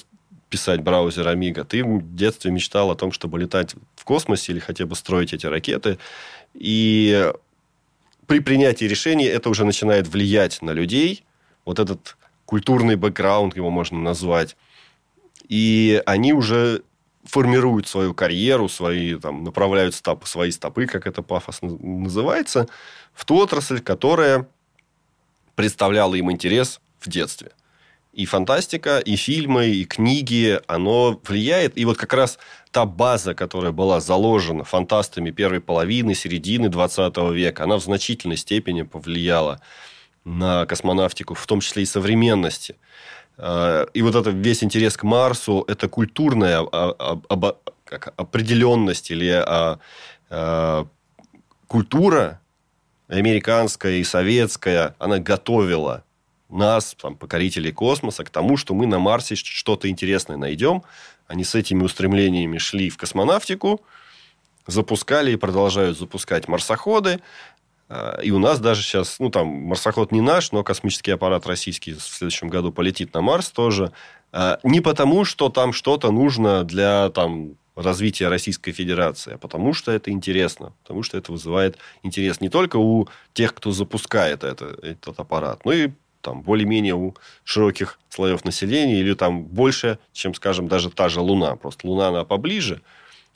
писать браузер Amiga. Ты в детстве мечтал о том, чтобы летать в космосе или хотя бы строить эти ракеты. И при принятии решений это уже начинает влиять на людей. Вот этот культурный бэкграунд его можно назвать. И они уже формируют свою карьеру, свои, там, направляют стопы, свои стопы, как это пафосно называется, в ту отрасль, которая представляла им интерес в детстве. И фантастика, и фильмы, и книги, оно влияет. И вот как раз та база, которая была заложена фантастами первой половины, середины 20 века, она в значительной степени повлияла на космонавтику, в том числе и современности. Э, и вот это весь интерес к Марсу, это культурная как, определенность или а, а, культура американская и советская, она готовила нас, там, покорителей космоса, к тому, что мы на Марсе что-то интересное найдем. Они с этими устремлениями шли в космонавтику, запускали и продолжают запускать марсоходы. А, и у нас даже сейчас, ну, там, марсоход не наш, но космический аппарат российский в следующем году полетит на Марс тоже. А, не потому, что там что-то нужно для, там, развития Российской Федерации, а потому что это интересно, потому что это вызывает интерес не только у тех, кто запускает это, этот аппарат, но и там более-менее у широких слоев населения или там больше, чем, скажем, даже та же Луна. Просто Луна, она поближе,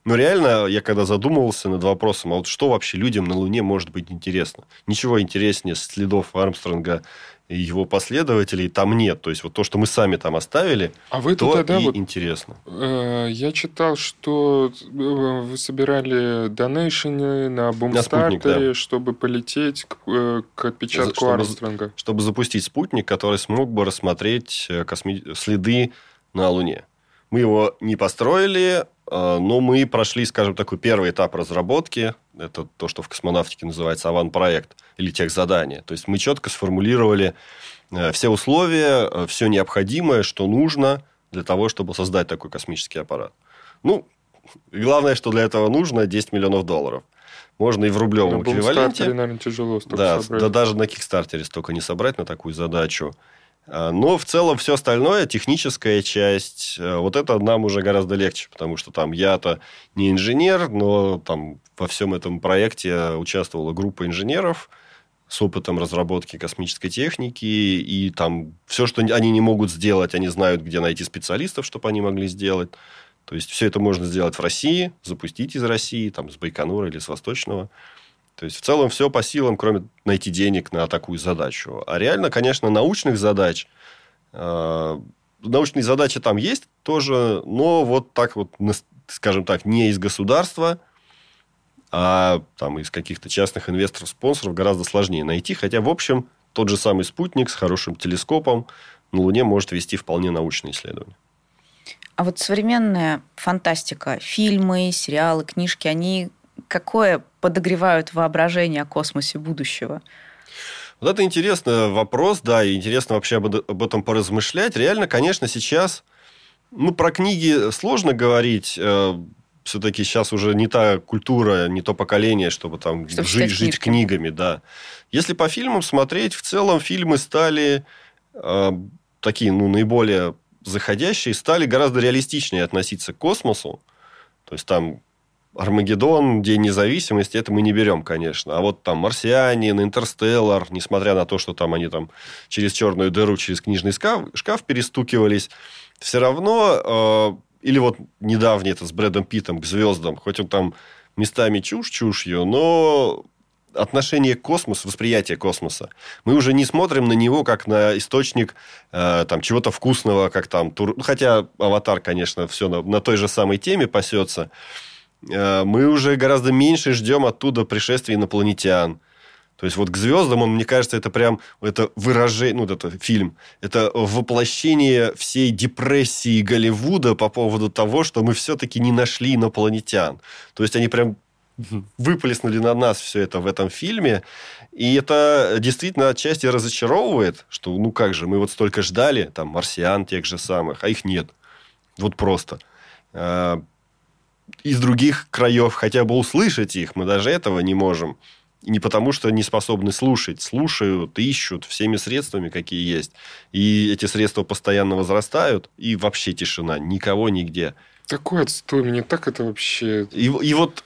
но реально, я когда задумывался над вопросом, а вот что вообще людям на Луне может быть интересно? Ничего интереснее следов Армстронга и его последователей там нет. То есть, вот то, что мы сами там оставили, а вы то тогда и вот, интересно. Э, я читал, что э, вы собирали донейшены на бумстартере, да. чтобы полететь к, э, к отпечатку чтобы, Армстронга. Чтобы запустить спутник, который смог бы рассмотреть э, косми... следы на Луне. Мы его не построили, а, но мы прошли, скажем, такой первый этап разработки. Это то, что в космонавтике называется аван-проект или техзадание. То есть мы четко сформулировали э, все условия, э, все необходимое, что нужно для того, чтобы создать такой космический аппарат. Ну, главное, что для этого нужно 10 миллионов долларов. Можно и в рублевом на эквиваленте. наверное, тяжело да, собрать. да, даже на Кикстартере столько не собрать на такую задачу. А, но в целом все остальное, техническая часть, э, вот это нам уже гораздо легче, потому что там я-то не инженер, но там во всем этом проекте участвовала группа инженеров с опытом разработки космической техники, и там все, что они не могут сделать, они знают, где найти специалистов, чтобы они могли сделать. То есть все это можно сделать в России, запустить из России, там, с Байконура или с Восточного. То есть, в целом, все по силам, кроме найти денег на такую задачу. А реально, конечно, научных задач, э, научные задачи там есть тоже, но вот так вот, скажем так, не из государства, а там из каких-то частных инвесторов, спонсоров гораздо сложнее найти. Хотя, в общем, тот же самый спутник с хорошим телескопом на Луне может вести вполне научные исследования. А вот современная фантастика, фильмы, сериалы, книжки, они какое подогревают воображение о космосе будущего? Вот это интересный вопрос, да, и интересно вообще об, об этом поразмышлять. Реально, конечно, сейчас, ну, про книги сложно говорить, э, все-таки сейчас уже не та культура, не то поколение, чтобы там чтобы жить, жить книгами, да. Если по фильмам смотреть, в целом фильмы стали э, такие, ну, наиболее заходящие, стали гораздо реалистичнее относиться к космосу. То есть там Армагеддон, День независимости, это мы не берем, конечно. А вот там Марсианин, Интерстеллар, несмотря на то, что там они там через черную дыру, через книжный шкаф, шкаф перестукивались, все равно или вот недавний это с Брэдом Питтом к звездам, хоть он там местами чушь чушью, но отношение к космосу, восприятие космоса. Мы уже не смотрим на него как на источник э, там, чего-то вкусного, как там... Тур... Ну, хотя «Аватар», конечно, все на, на той же самой теме пасется. Э, мы уже гораздо меньше ждем оттуда пришествия инопланетян. То есть, вот к звездам, он, мне кажется, это прям это выражение, ну, это фильм, это воплощение всей депрессии Голливуда по поводу того, что мы все-таки не нашли инопланетян. То есть, они прям выплеснули на нас все это в этом фильме. И это действительно отчасти разочаровывает, что ну как же, мы вот столько ждали, там, марсиан тех же самых, а их нет. Вот просто. Из других краев хотя бы услышать их, мы даже этого не можем. И не потому, что не способны слушать. Слушают, ищут всеми средствами, какие есть. И эти средства постоянно возрастают. И вообще тишина. Никого нигде. Такой отстой. Мне так это вообще... И, и вот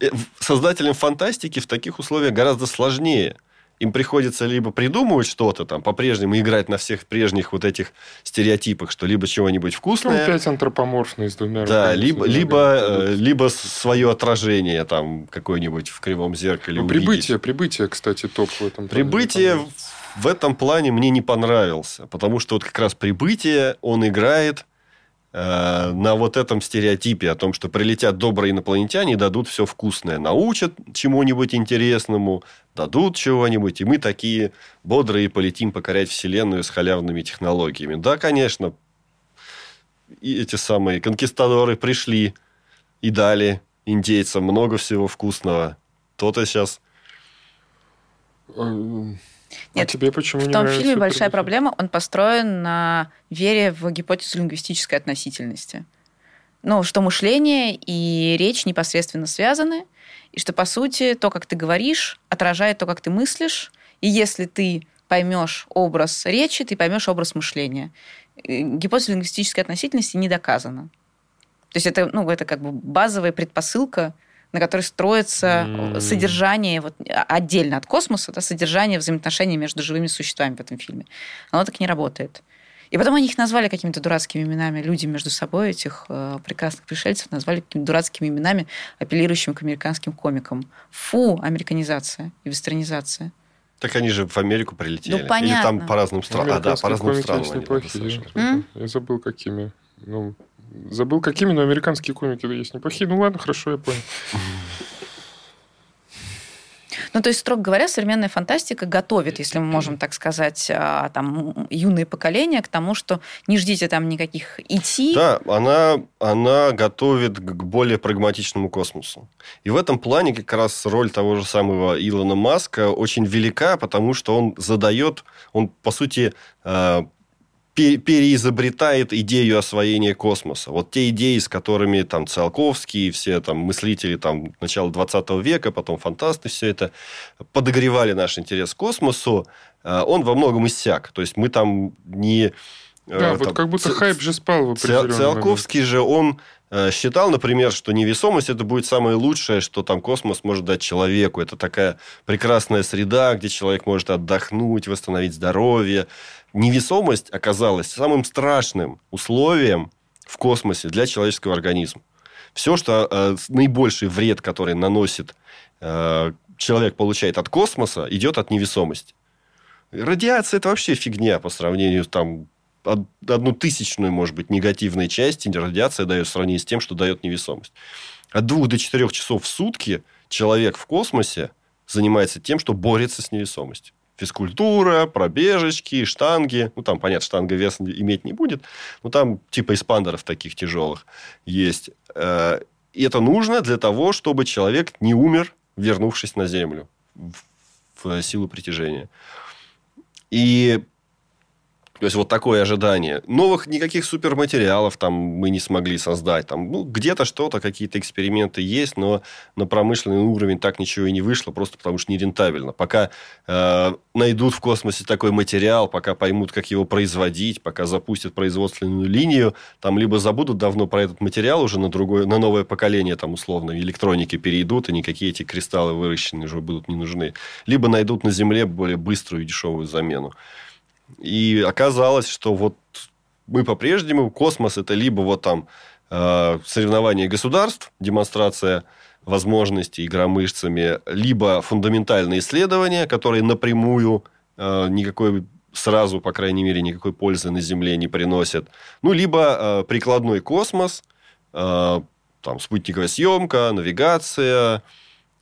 Э, создателям фантастики в таких условиях гораздо сложнее. Им приходится либо придумывать что-то там, по-прежнему играть на всех прежних вот этих стереотипах, что либо чего-нибудь вкусное. Ну, опять антропоморфный с двумя Да, либо, либо, э, либо свое отражение там какое-нибудь в кривом зеркале ну, Прибытие, прибытие, кстати, топ в этом Прибытие в этом плане мне не понравился, потому что вот как раз прибытие, он играет Э, на вот этом стереотипе о том, что прилетят добрые инопланетяне и дадут все вкусное, научат чему-нибудь интересному, дадут чего-нибудь, и мы такие бодрые полетим покорять Вселенную с халявными технологиями. Да, конечно, и эти самые конкистадоры пришли и дали индейцам много всего вкусного. То-то сейчас... А Нет, а тебе почему в не том фильме большая проблема, он построен на вере в гипотезу лингвистической относительности. Ну, что мышление и речь непосредственно связаны, и что, по сути, то, как ты говоришь, отражает то, как ты мыслишь, и если ты поймешь образ речи, ты поймешь образ мышления. Гипотеза лингвистической относительности не доказана. То есть это, ну, это как бы базовая предпосылка на которой строится mm. содержание вот, отдельно от космоса, да, содержание взаимоотношений между живыми существами в этом фильме. Оно так не работает. И потом они их назвали какими-то дурацкими именами. Люди между собой, этих э, прекрасных пришельцев, назвали какими-то дурацкими именами, апеллирующими к американским комикам. Фу, американизация и вестернизация. Так они же в Америку прилетели. Ну, понятно. Или там по разным странам. А, да, по разным странам. Я забыл, какими. Ну, Забыл, какими, но американские комики есть неплохие. Ну ладно, хорошо, я понял. Ну, то есть, строго говоря, современная фантастика готовит, если мы можем так сказать, а, там, юные поколения к тому, что не ждите там никаких идти. Да, она, она готовит к более прагматичному космосу. И в этом плане как раз роль того же самого Илона Маска очень велика, потому что он задает, он, по сути, а, переизобретает идею освоения космоса. Вот те идеи, с которыми там Циолковский и все там мыслители там начала 20 века, потом фантасты, все это подогревали наш интерес к космосу, э, он во многом иссяк. То есть мы там не... Э, да, там, вот как будто ц... хайп же спал в определенный Циолковский момент. же, он э, считал, например, что невесомость это будет самое лучшее, что там космос может дать человеку. Это такая прекрасная среда, где человек может отдохнуть, восстановить здоровье невесомость оказалась самым страшным условием в космосе для человеческого организма. Все, что э, наибольший вред, который наносит э, человек получает от космоса, идет от невесомости. Радиация это вообще фигня по сравнению там одну тысячную, может быть, негативной части радиация дает в сравнении с тем, что дает невесомость. От двух до четырех часов в сутки человек в космосе занимается тем, что борется с невесомостью физкультура, пробежечки, штанги. Ну, там, понятно, штанга вес иметь не будет. Но там типа эспандеров таких тяжелых есть. Э, и это нужно для того, чтобы человек не умер, вернувшись на Землю в силу притяжения. И то есть, вот такое ожидание. Новых никаких суперматериалов там мы не смогли создать. Там, ну, где-то что-то, какие-то эксперименты есть, но на промышленный уровень так ничего и не вышло, просто потому что нерентабельно. Пока э, найдут в космосе такой материал, пока поймут, как его производить, пока запустят производственную линию, там либо забудут давно про этот материал уже на другое, на новое поколение, там, условно, электроники перейдут, и никакие эти кристаллы выращенные уже будут не нужны. Либо найдут на Земле более быструю и дешевую замену. И оказалось, что вот мы по-прежнему, космос это либо вот там э, соревнования государств, демонстрация возможностей игра мышцами, либо фундаментальные исследования, которые напрямую э, никакой сразу, по крайней мере, никакой пользы на Земле не приносят. Ну, либо э, прикладной космос, э, там, спутниковая съемка, навигация,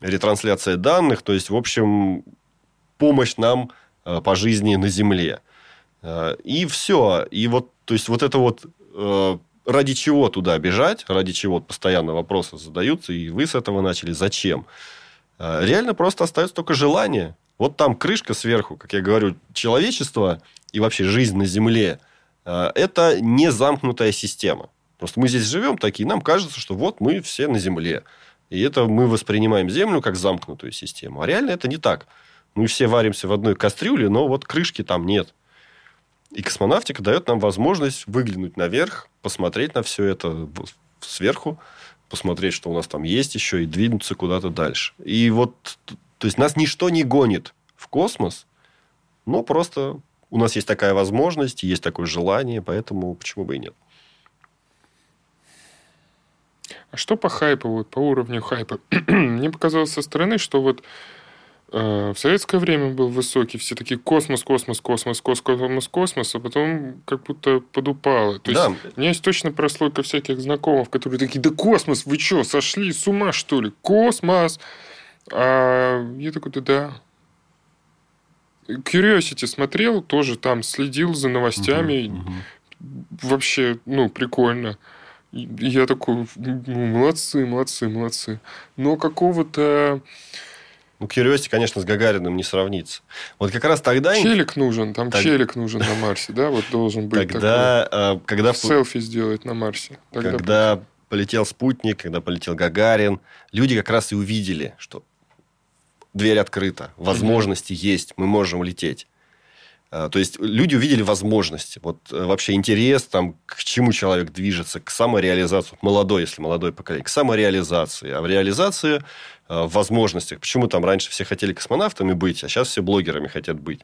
ретрансляция данных. То есть, в общем, помощь нам э, по жизни на Земле. Э, и все. И вот, то есть, вот это вот э, ради чего туда бежать, ради чего постоянно вопросы задаются, и вы с этого начали, зачем? Э, реально просто остается только желание. Вот там крышка сверху, как я говорю, человечество и вообще жизнь на Земле это не замкнутая система. Просто мы здесь живем такие, нам кажется, что вот мы все на Земле. И это мы воспринимаем Землю как замкнутую систему. А реально это не так. Мы все варимся в одной кастрюле, но вот крышки там нет. И космонавтика дает нам возможность выглянуть наверх, посмотреть на все это сверху, посмотреть, что у нас там есть еще, и двинуться куда-то дальше. И вот, то есть, нас ничто не гонит в космос, но просто у нас есть такая возможность, есть такое желание, поэтому почему бы и нет. А что по хайпу, вот по уровню хайпа? Мне показалось со стороны, что вот в советское время был высокий, все такие космос, космос, космос, космос, космос, космос, а потом как будто подупало. То да. есть у меня есть точно прослойка всяких знакомых, которые такие, да космос, вы что, сошли с ума, что ли? Космос! А я такой, да да. Curiosity смотрел, тоже там следил за новостями. Угу, угу. Вообще, ну, прикольно. я такой, ну, молодцы, молодцы, молодцы. Но какого-то ну, Curiosity, конечно, с Гагариным не сравнится. Вот как раз тогда... Челик нужен, там так... челик нужен на Марсе, да? Вот должен быть тогда, такой. Когда... Селфи сделать на Марсе. Тогда когда будет. полетел спутник, когда полетел Гагарин, люди как раз и увидели, что дверь открыта, возможности mm-hmm. есть, мы можем лететь. А, то есть люди увидели возможности, вот э, вообще интерес, там, к чему человек движется, к самореализации, молодой, если молодой поколение, к самореализации. А в реализации э, возможностях. Почему там раньше все хотели космонавтами быть, а сейчас все блогерами хотят быть?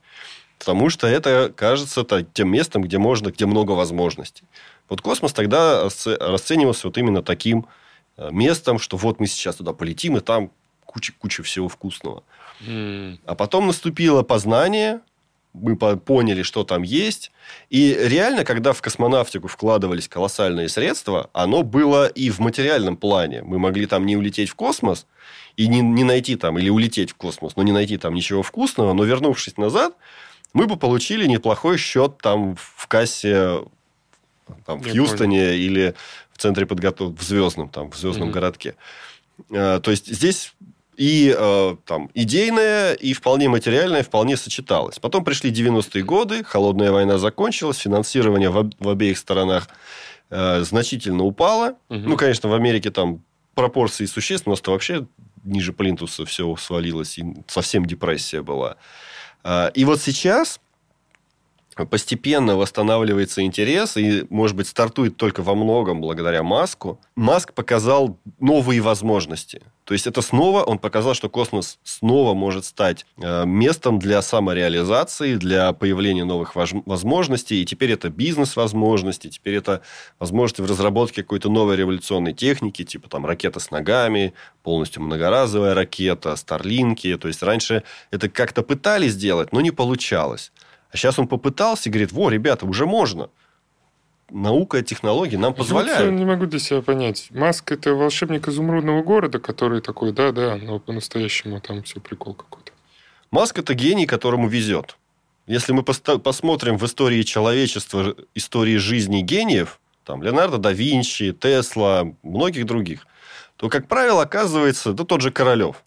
Потому что это кажется тем местом, где можно, где много возможностей. Вот космос тогда расценивался вот именно таким э, местом, что вот мы сейчас туда полетим, и там куча, куча всего вкусного. Mm. А потом наступило познание, мы поняли, что там есть. И реально, когда в космонавтику вкладывались колоссальные средства, оно было и в материальном плане. Мы могли там не улететь в космос и не, не найти там, или улететь в космос, но не найти там ничего вкусного, но вернувшись назад, мы бы получили неплохой счет там в кассе там, в Я Хьюстоне понял. или в центре подготовки, в Звездном, там, в Звездном угу. городке. А, то есть здесь и э, там идейное, и вполне материальное вполне сочеталось. Потом пришли 90-е годы, холодная война закончилась, финансирование в, в обеих сторонах э, значительно упало. Угу. Ну, конечно, в Америке там пропорции существенны, у нас-то вообще ниже плинтуса все свалилось, и совсем депрессия была. Э, и вот сейчас постепенно восстанавливается интерес и, может быть, стартует только во многом благодаря Маску. Маск показал новые возможности. То есть это снова, он показал, что космос снова может стать э, местом для самореализации, для появления новых возможностей. И теперь это бизнес-возможности, теперь это возможности в разработке какой-то новой революционной техники, типа там ракета с ногами, полностью многоразовая ракета, старлинки. То есть раньше это как-то пытались сделать, но не получалось. А сейчас он попытался и говорит, во, ребята, уже можно. Наука, технологии нам позволяют. Я не могу для себя понять. Маск – это волшебник изумрудного города, который такой, да-да, но по-настоящему там все прикол какой-то. Маск – это гений, которому везет. Если мы посмотрим в истории человечества, истории жизни гениев, там Леонардо да Винчи, Тесла, многих других, то, как правило, оказывается, да тот же Королев.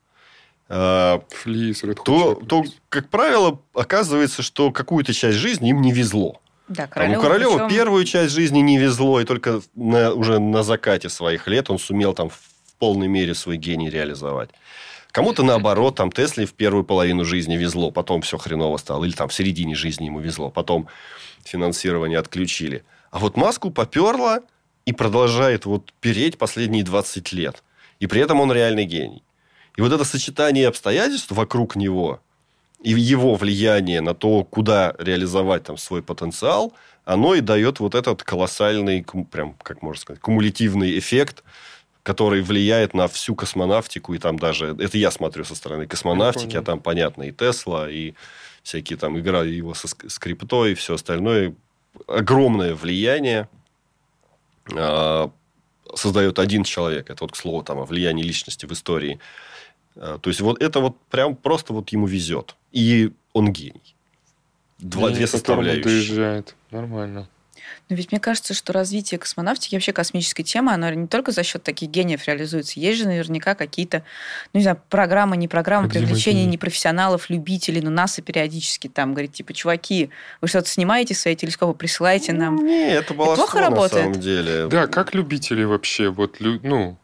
Флис, Red то, то, как правило, оказывается, что какую-то часть жизни им не везло. Да, Королеву, там, у Королева причем... первую часть жизни не везло, и только на, уже на закате своих лет он сумел там в полной мере свой гений реализовать. Кому-то наоборот, там Тесле в первую половину жизни везло, потом все хреново стало. Или там в середине жизни ему везло, потом финансирование отключили. А вот Маску поперло и продолжает вот переть последние 20 лет. И при этом он реальный гений. И вот это сочетание обстоятельств вокруг него, и его влияние на то, куда реализовать там свой потенциал, оно и дает вот этот колоссальный, прям, как можно сказать, кумулятивный эффект, который влияет на всю космонавтику, и там даже, это я смотрю со стороны космонавтики, а там понятно и Тесла, и всякие там игра его со скриптой, и все остальное. Огромное влияние э, создает один человек. Это вот, к слову, там, о влиянии личности в истории. Э, то есть, вот это вот прям просто вот ему везет. И он гений. Два, две составляющие. доезжает. Нормально. Но ведь мне кажется, что развитие космонавтики, вообще космической темы, оно не только за счет таких гениев реализуется. Есть же наверняка какие-то, ну, не знаю, программы, не программы, а привлечения непрофессионалов, любителей. Но НАСА периодически там говорит, типа, чуваки, вы что-то снимаете свои телескопы, присылайте нам. Не, это было плохо работает. на самом деле. Да, как любители вообще, вот, ну,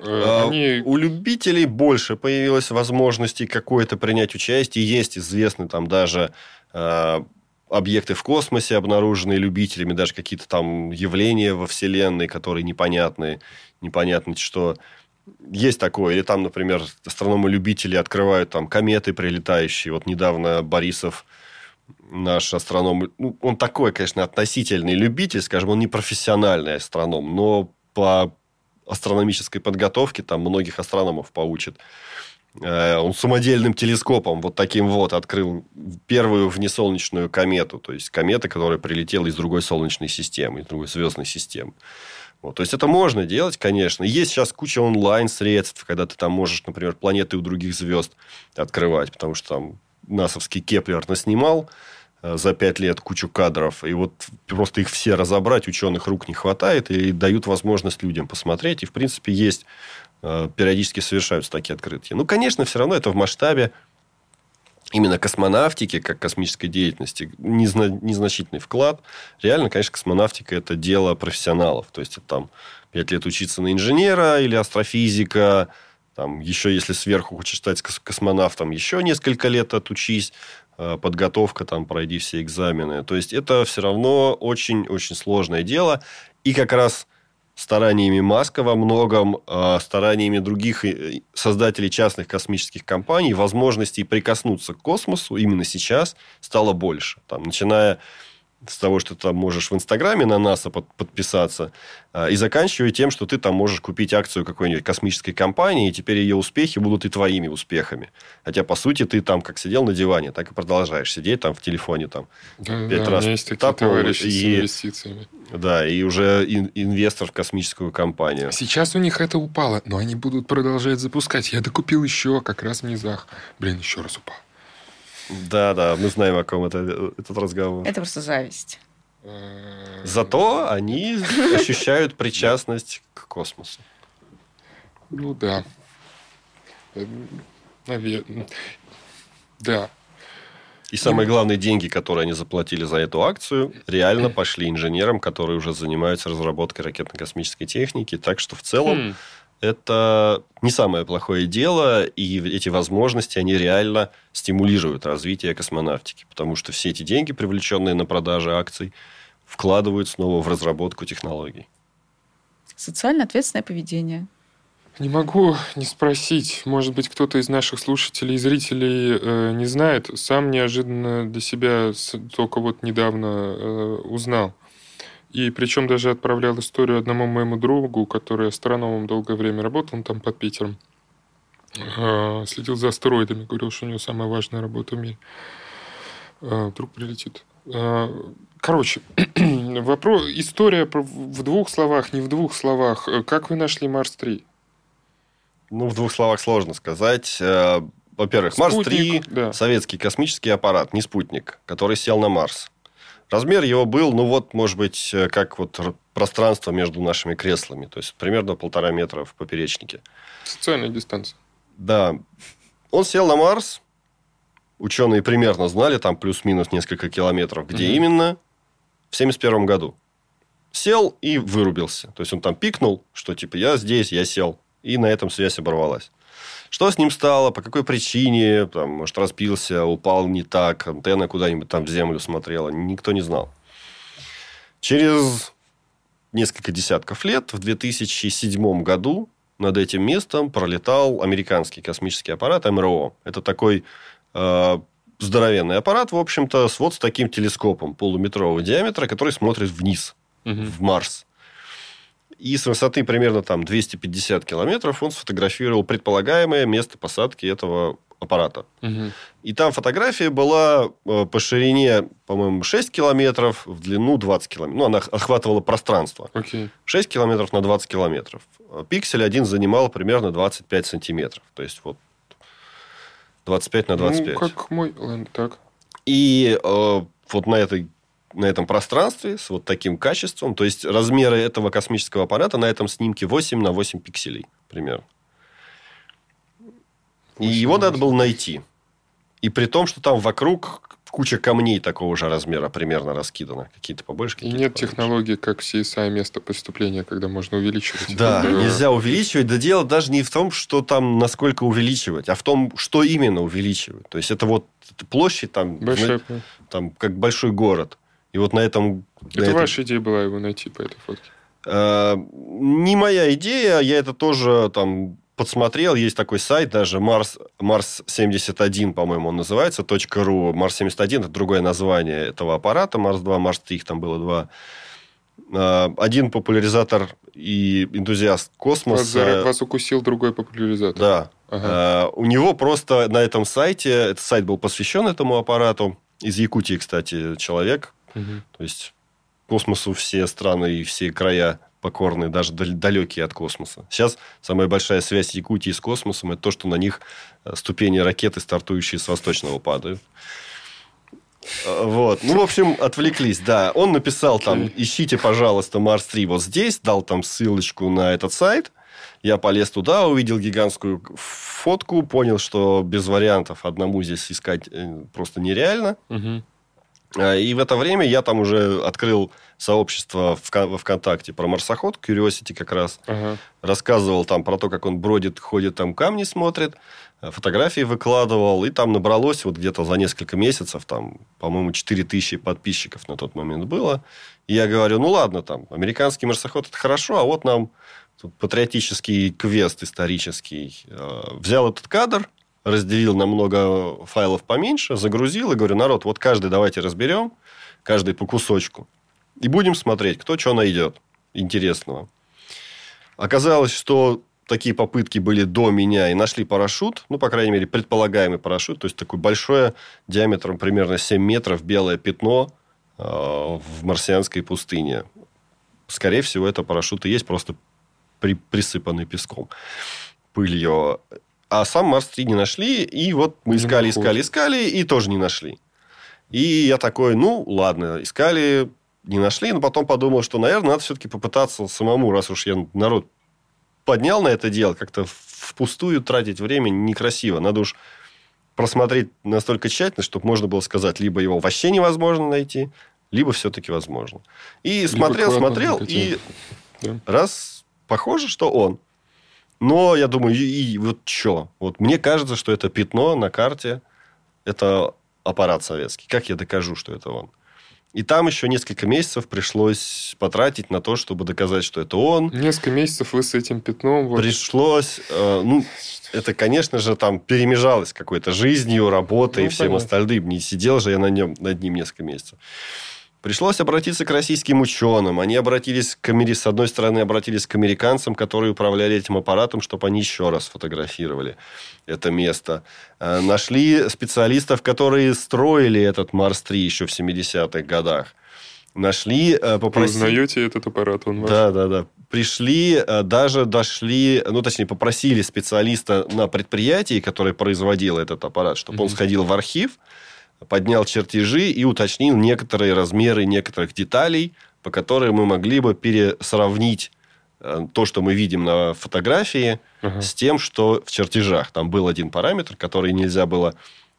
они... У любителей больше появилось возможностей какое-то принять участие. Есть известны там даже а, объекты в космосе, обнаруженные любителями, даже какие-то там явления во Вселенной, которые непонятные, непонятно что. Есть такое. Или там, например, астрономы-любители открывают там кометы прилетающие. Вот недавно Борисов, наш астроном, ну, он такой, конечно, относительный любитель, скажем, он не профессиональный астроном, но по астрономической подготовке там многих астрономов поучит. Э, он самодельным телескопом вот таким вот открыл первую внесолнечную комету. То есть, комета, которая прилетела из другой солнечной системы, из другой звездной системы. Вот, то есть, это можно делать, конечно. Есть сейчас куча онлайн-средств, когда ты там можешь, например, планеты у других звезд открывать, потому что там насовский Кеплер наснимал за пять лет кучу кадров, и вот просто их все разобрать ученых рук не хватает, и дают возможность людям посмотреть. И, в принципе, есть Э, периодически совершаются такие открытия. Ну, конечно, все равно это в масштабе именно космонавтики, как космической деятельности, незна- незначительный вклад. Реально, конечно, космонавтика – это дело профессионалов. То есть, это там пять лет учиться на инженера или астрофизика, там, еще если сверху хочешь стать космонавтом, еще несколько лет отучись, э, подготовка, там, пройди все экзамены. То есть, это все равно очень-очень сложное дело. И как раз стараниями Маска во многом, а, стараниями других э, создателей частных космических компаний возможностей прикоснуться к космосу именно сейчас стало больше. Там, начиная с того, что ты там можешь в Инстаграме на НАСА под, подписаться, э, и заканчивая тем, что ты там можешь купить акцию какой-нибудь космической компании, и теперь ее успехи будут и твоими успехами. Хотя, по сути, ты там как сидел на диване, так и продолжаешь сидеть там в телефоне там да, пять да, раз. У меня есть такие товарищи и, с инвестициями. Да, и уже ин, инвестор в космическую компанию. Сейчас у них это упало, но они будут продолжать запускать. Я докупил еще как раз в низах. Блин, еще раз упал. Да, да, мы знаем, о ком это, этот разговор. Это просто зависть. Зато они ощущают причастность к космосу. Ну да. Наверное. Да. И самые главные деньги, которые они заплатили за эту акцию, реально пошли инженерам, которые уже занимаются разработкой ракетно-космической техники. Так что в целом хм это не самое плохое дело, и эти возможности, они реально стимулируют развитие космонавтики, потому что все эти деньги, привлеченные на продаже акций, вкладывают снова в разработку технологий. Социально ответственное поведение. Не могу не спросить, может быть, кто-то из наших слушателей и зрителей э, не знает, сам неожиданно для себя только вот недавно э, узнал – и причем даже отправлял историю одному моему другу, который астрономом долгое время работал, он там под Питером. А, следил за астероидами, говорил, что у него самая важная работа в мире. А, вдруг прилетит. А, короче, вопрос, история в двух словах, не в двух словах. Как вы нашли Марс-3? Ну, в двух словах сложно сказать. Э, во-первых, Марс-3 да. – советский космический аппарат, не спутник, который сел на Марс. Размер его был, ну вот, может быть, э, как вот пространство между нашими креслами. То есть, примерно полтора метра в поперечнике. Социальная дистанция. Да. Он сел на Марс. Ученые примерно знали, там плюс-минус несколько километров, где угу. именно. В 71 году. Сел и вырубился. То есть, он там пикнул, что типа я здесь, я сел. И на этом связь оборвалась. Что с ним стало, по какой причине, там, может, разбился, упал не так, антенна куда-нибудь там в землю смотрела, никто не знал. Через несколько десятков лет, в 2007 году, над этим местом пролетал американский космический аппарат МРО. Это такой э, здоровенный аппарат, в общем-то, с вот с таким телескопом полуметрового диаметра, который смотрит вниз, Мгм. в Марс. И с высоты примерно там 250 километров он сфотографировал предполагаемое место посадки этого аппарата. Мгм. И там фотография была э, по ширине, по-моему, 6 километров, в длину 20 километров. Ну, она охватывала пространство. Окей. 6 километров на 20 километров. Пиксель один занимал примерно 25 сантиметров. То есть, вот 25 на 25. Ну, как мой... Так. И э, вот на, этой, на этом пространстве с вот таким качеством, то есть размеры этого космического аппарата на этом снимке 8 на 8 пикселей примерно. И 8 его на надо было найти. И при том, что там вокруг куча камней такого же размера примерно раскидано. Какие-то побольше, И какие-то нет поменьше. технологии, как CSI место преступления, когда можно увеличивать. Да, Это- нельзя увеличивать. Да дело даже не в том, что там насколько увеличивать, а в том, что именно увеличивать. То есть, это вот площадь там, Большая... там как большой город. И вот на этом... на Это этом- ваша идея была его найти по этой фотке. Э, Не моя идея, я это тоже там подсмотрел. Есть такой сайт даже, Марс, Марс 71, по-моему, он называется, .ру. Марс 71 это другое название этого аппарата. Марс 2, Марс 3, их там было два. Э, Один популяризатор и энтузиаст Вас, космоса. за- вас укусил другой популяризатор. Да. Ага. Э, У него просто на этом сайте, этот сайт был посвящен этому аппарату. Из Якутии, кстати, человек. Мгм. То есть космосу все страны и все края покорны, даже дал- далекие от космоса. Сейчас самая большая связь Якутии с космосом это то, что на них э, ступени ракеты, стартующие с восточного, падают. Э, Вот. Ну, в общем, отвлеклись, да. Он написал там, ищите, пожалуйста, Марс 3 вот здесь, дал там ссылочку на этот сайт. Я полез туда, увидел гигантскую фотку, понял, что без вариантов одному здесь искать э, просто нереально. Мгм. А, И в это время я там уже открыл сообщество в ВКонтакте про марсоход, Curiosity как раз. Ага. Рассказывал там про то, как он бродит, ходит, там камни смотрит. Фотографии выкладывал. И там набралось вот где-то за несколько месяцев, там, по-моему, 4000 подписчиков на тот момент было. И я говорю, ну ладно, там, американский марсоход это хорошо, а вот нам патриотический квест исторический. Э, Взял этот кадр, разделил на много файлов поменьше, загрузил и говорю, народ, вот каждый давайте разберем, каждый по кусочку. И будем смотреть, кто что найдет интересного. Оказалось, что такие попытки были до меня и нашли парашют, ну, по крайней мере, предполагаемый парашют, то есть такое большое, диаметром примерно 7 метров, белое пятно э, в марсианской пустыне. Скорее всего, это парашют и есть, просто при- присыпанный песком, пылью. А сам Марс-3 не нашли, и вот мы искали, искали, искали, и тоже не нашли. И я такой, ну, ладно, искали, не нашли, но потом подумал, что, наверное, надо все-таки попытаться самому, раз уж я народ поднял на это дело, как-то впустую тратить время некрасиво. Надо уж просмотреть настолько тщательно, чтобы можно было сказать, либо его вообще невозможно найти, либо все-таки возможно. И Либо смотрел, смотрел, и Да. раз похоже, что он. Но я думаю, и, и вот что? Вот мне кажется, что это пятно на карте, это аппарат советский. Как я докажу, что это он? И там еще несколько месяцев пришлось потратить на то, чтобы доказать, что это он. Несколько месяцев вы с этим пятном... Вот, Пришлось, э, ну, это, конечно же, там перемежалось какой-то жизнью, работой Ну, и всем понятно. остальным. Не сидел же я на нем, над ним несколько месяцев. Пришлось обратиться к российским ученым. Они обратились к Амери- с одной стороны, обратились к американцам, которые управляли этим аппаратом, чтобы они еще раз фотографировали это место. Э, Нашли специалистов, которые строили этот Марс-3 еще в 70-х годах. Нашли, э, Вы попросили... узнаете этот аппарат? Он ваш? Да, да, да. Пришли, э, даже дошли, ну, точнее, попросили специалиста на предприятии, которое производило этот аппарат, чтобы он Мгм. сходил в архив, поднял чертежи и уточнил некоторые размеры некоторых деталей, по которым мы могли бы пересравнить э, то, что мы видим на фотографии, Ага. с тем, что в чертежах. Там был один параметр, который нельзя было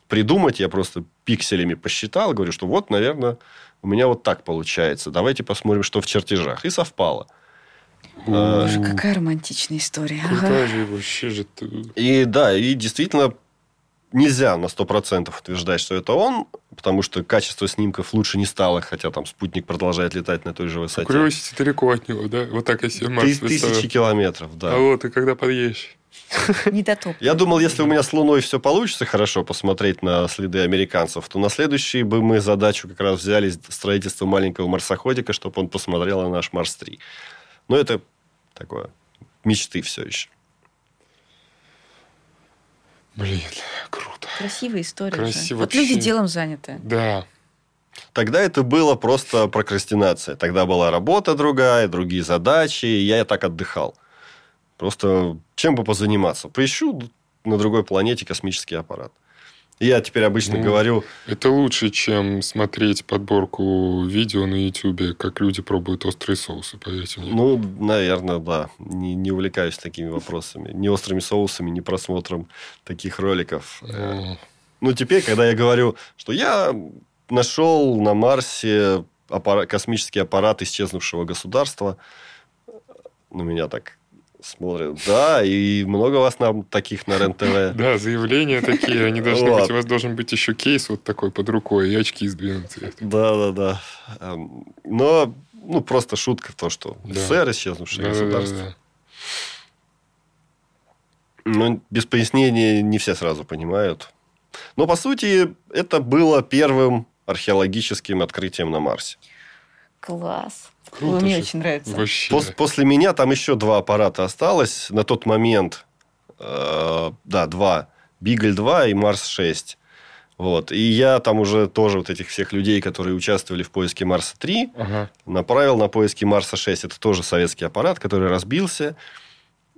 придумать. Я просто пикселями посчитал, говорю, что вот, наверное, у меня вот так получается. Давайте посмотрим, что в чертежах. И совпало. Боже, какая романтичная история. Ага. Же вообще же... ты- И да, и действительно нельзя на 100% утверждать, что это он, потому что качество снимков лучше не стало, хотя там спутник продолжает летать на той же высоте. Curiosity далеко от него, да? Вот так я себе Марс. Тысячи километров, да. А вот, и когда подъедешь? Не дотоп. Я думал, если у меня с Луной все получится хорошо посмотреть на следы американцев, то на следующий бы мы задачу как раз взяли строительство маленького марсоходика, чтобы он посмотрел на наш Марс-3. Но это такое мечты все еще. Блин, круто. Красивая история. же. Красиво Вот люди делом заняты. Да. Тогда это было просто прокрастинация. Тогда была работа другая, другие задачи, и я так отдыхал. Просто чем бы позаниматься? Поищу на другой планете космический аппарат. Я теперь обычно Ну, говорю, Это лучше, чем смотреть подборку видео на Ютубе, как люди пробуют острые соусы, поверьте мне. ну, наверное, да, не, не увлекаюсь такими вопросами. Ни острыми соусами, ни просмотром таких роликов. Э, Ну, Ну, теперь, когда я говорю, что я нашел на Марсе аппара- космический аппарат исчезнувшего государства, на меня так смотрят. Да, и много вас нам таких на РЕН-ТВ. Да, заявления такие, они должны быть. У вас должен быть еще кейс вот такой под рукой и очки сдвинутые. Да, да, да. Эм, Но, ну, просто шутка то, что. СССР исчезнувшее государство. Да-да-да. Ну, без пояснения не все сразу понимают. Но, по сути, это было первым археологическим открытием на Марсе. Класс. Круто мне же. очень нравится. Вообще. Пос- после меня там еще два аппарата осталось. На тот момент, э, да, два. Бигль-2 и Марс-6. Вот. И я там уже тоже вот этих всех людей, которые участвовали в поиске Марса-3, Ага. направил на поиски Марса-6. Это тоже советский аппарат, который разбился.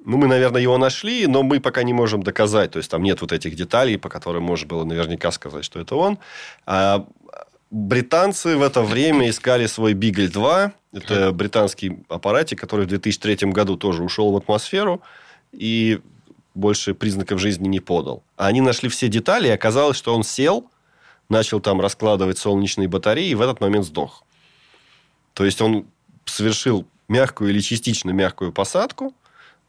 Ну, мы, наверное, его нашли, но мы пока не можем доказать. То есть, там нет вот этих деталей, по которым можно было наверняка сказать, что это он. А британцы в это время искали свой Бигль-2. Это британский аппаратик, который в 2003 году тоже ушел в атмосферу и больше признаков жизни не подал. А они нашли все детали, и оказалось, что он сел, начал там раскладывать солнечные батареи, и в этот момент сдох. То есть, он совершил мягкую или частично мягкую посадку,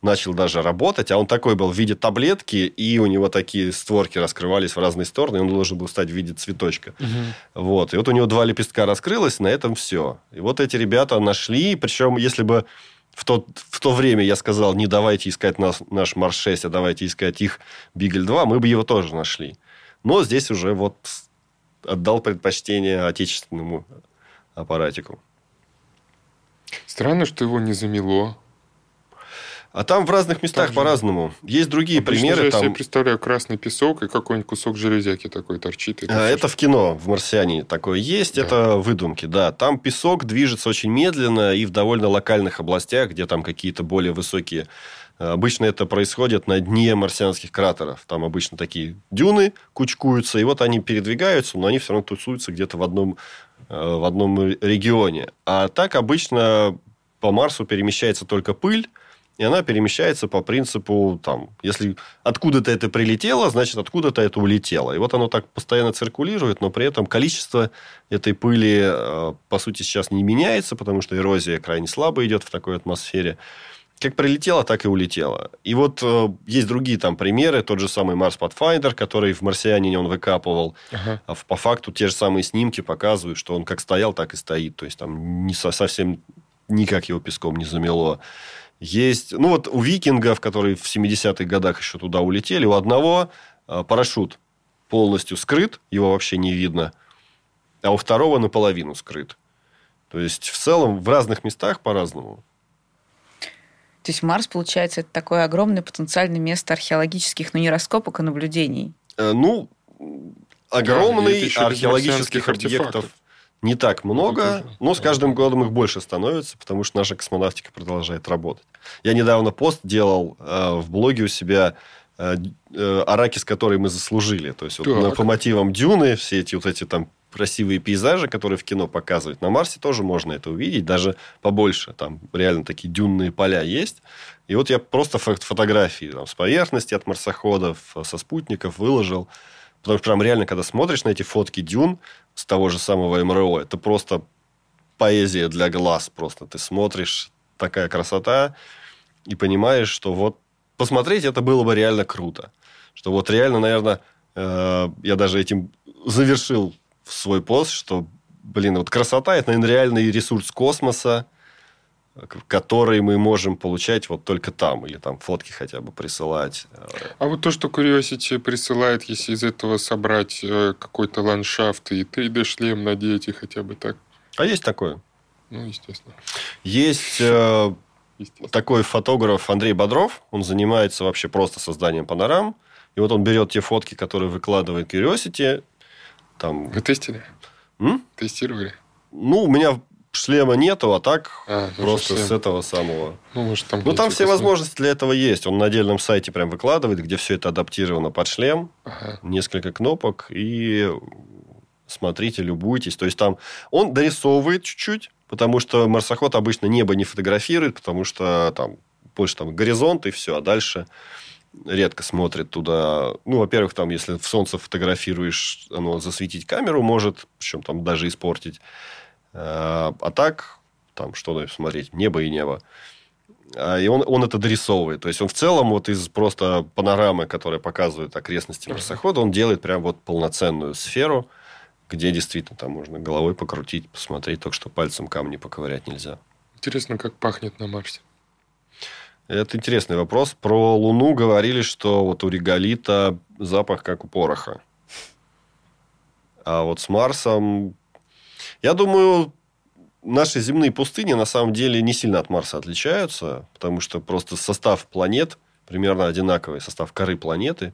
начал даже работать, а он такой был в виде таблетки, и у него такие створки раскрывались в разные стороны, и он должен был стать в виде цветочка. Мгм. Вот. И вот у него два лепестка раскрылось, на этом все. И вот эти ребята нашли, причем если бы в то, в то время я сказал, не давайте искать нас, наш Марс-6, а давайте искать их Бигль-2, мы бы его тоже нашли. Но здесь уже вот отдал предпочтение отечественному аппаратику. Странно, что его не замело. А там в разных местах по-разному. Есть другие Обычно примеры. я Там... себе представляю красный песок и какой-нибудь кусок железяки такой торчит. А, Это в кино, в «Марсиане» такое есть, Да. это выдумки, да. Там песок движется очень медленно и в довольно локальных областях, где там какие-то более высокие... э, Обычно это происходит на дне марсианских кратеров. Там обычно такие дюны кучкуются, и вот они передвигаются, но они все равно тусуются где-то в одном, э, в одном регионе. А так обычно по Марсу перемещается только пыль, и она перемещается по принципу, там, если откуда-то это прилетело, значит, откуда-то это улетело. И вот оно так постоянно циркулирует, но при этом количество этой пыли, э, по сути, сейчас не меняется, потому что эрозия крайне слабо идет в такой атмосфере. Как прилетело, так и улетело. И вот э, есть другие там примеры. Тот же самый Марс Pathfinder, который в «Марсианине» он выкапывал. Ага. А по факту те же самые снимки показывают, что он как стоял, так и стоит. То есть, там не со- совсем никак его песком не замело. Есть, ну вот у викингов, которые в 70-х годах еще туда улетели, у одного э, парашют полностью скрыт, его вообще не видно, а у второго наполовину скрыт. То есть, в целом, в разных местах по-разному. То есть Марс, получается, это такое огромное потенциальное место археологических, ну, не раскопок, а наблюдений. Э, Ну, Да, еще без археологических объектов артефактов. Не так много, но с каждым годом их больше становится, потому что наша космонавтика продолжает работать. Я недавно пост делал э, в блоге у себя э, э, Аракис, который мы заслужили. То есть, вот Так. на- по мотивам Дюны, все эти вот эти там красивые пейзажи, которые в кино показывают. На Марсе тоже можно это увидеть, даже побольше. Там реально такие дюнные поля есть. И вот я просто фо- фотографии там, с поверхности от марсоходов, со спутников выложил. Потому что прям реально, когда смотришь на эти фотки дюн с того же самого МРО, это просто поэзия для глаз. Просто ты смотришь, такая красота, и понимаешь, что вот посмотреть это было бы реально круто. Что вот реально, наверное, э, я даже этим завершил свой пост, что, блин, вот красота – это, наверное, реальный ресурс космоса. Которые мы можем получать вот только там, или там фотки хотя бы присылать. А вот то, что Curiosity присылает, если из этого собрать э, какой-то ландшафт и 3D-шлем надеть и хотя бы так, А есть такое? ну, естественно. Есть э, такой фотограф Андрей Бодров, он занимается вообще просто созданием панорам. И вот он берет те фотки, которые выкладывает Curiosity. Там, Вы тестили? М? Тестировали? ну, у меня шлема нету, а так А, просто шлем. с этого самого. Ну, может, там... Ну, там все коснулся. возможности для этого есть. Он на отдельном сайте прям выкладывает, где все это адаптировано под шлем. Ага. Несколько кнопок. И смотрите, любуйтесь. То есть там он дорисовывает чуть-чуть, потому что марсоход обычно небо не фотографирует, потому что там больше там горизонт и все, а дальше редко смотрит туда. Ну, во-первых, там, если в солнце фотографируешь, оно засветить камеру может, причем там даже испортить. А так, там, что смотреть, небо и небо. А, И он, он это дорисовывает. То есть, он в целом вот из просто панорамы, которая показывает окрестности марсохода, он делает прям вот полноценную сферу, где действительно там можно головой покрутить, посмотреть, только что пальцем камни поковырять нельзя. Интересно, как пахнет на Марсе. Это интересный вопрос. Про Луну говорили, что вот у реголита запах как у пороха. А вот с Марсом... Я думаю, наши земные пустыни на самом деле не сильно от Марса отличаются, потому что просто состав планет примерно одинаковый. Состав коры планеты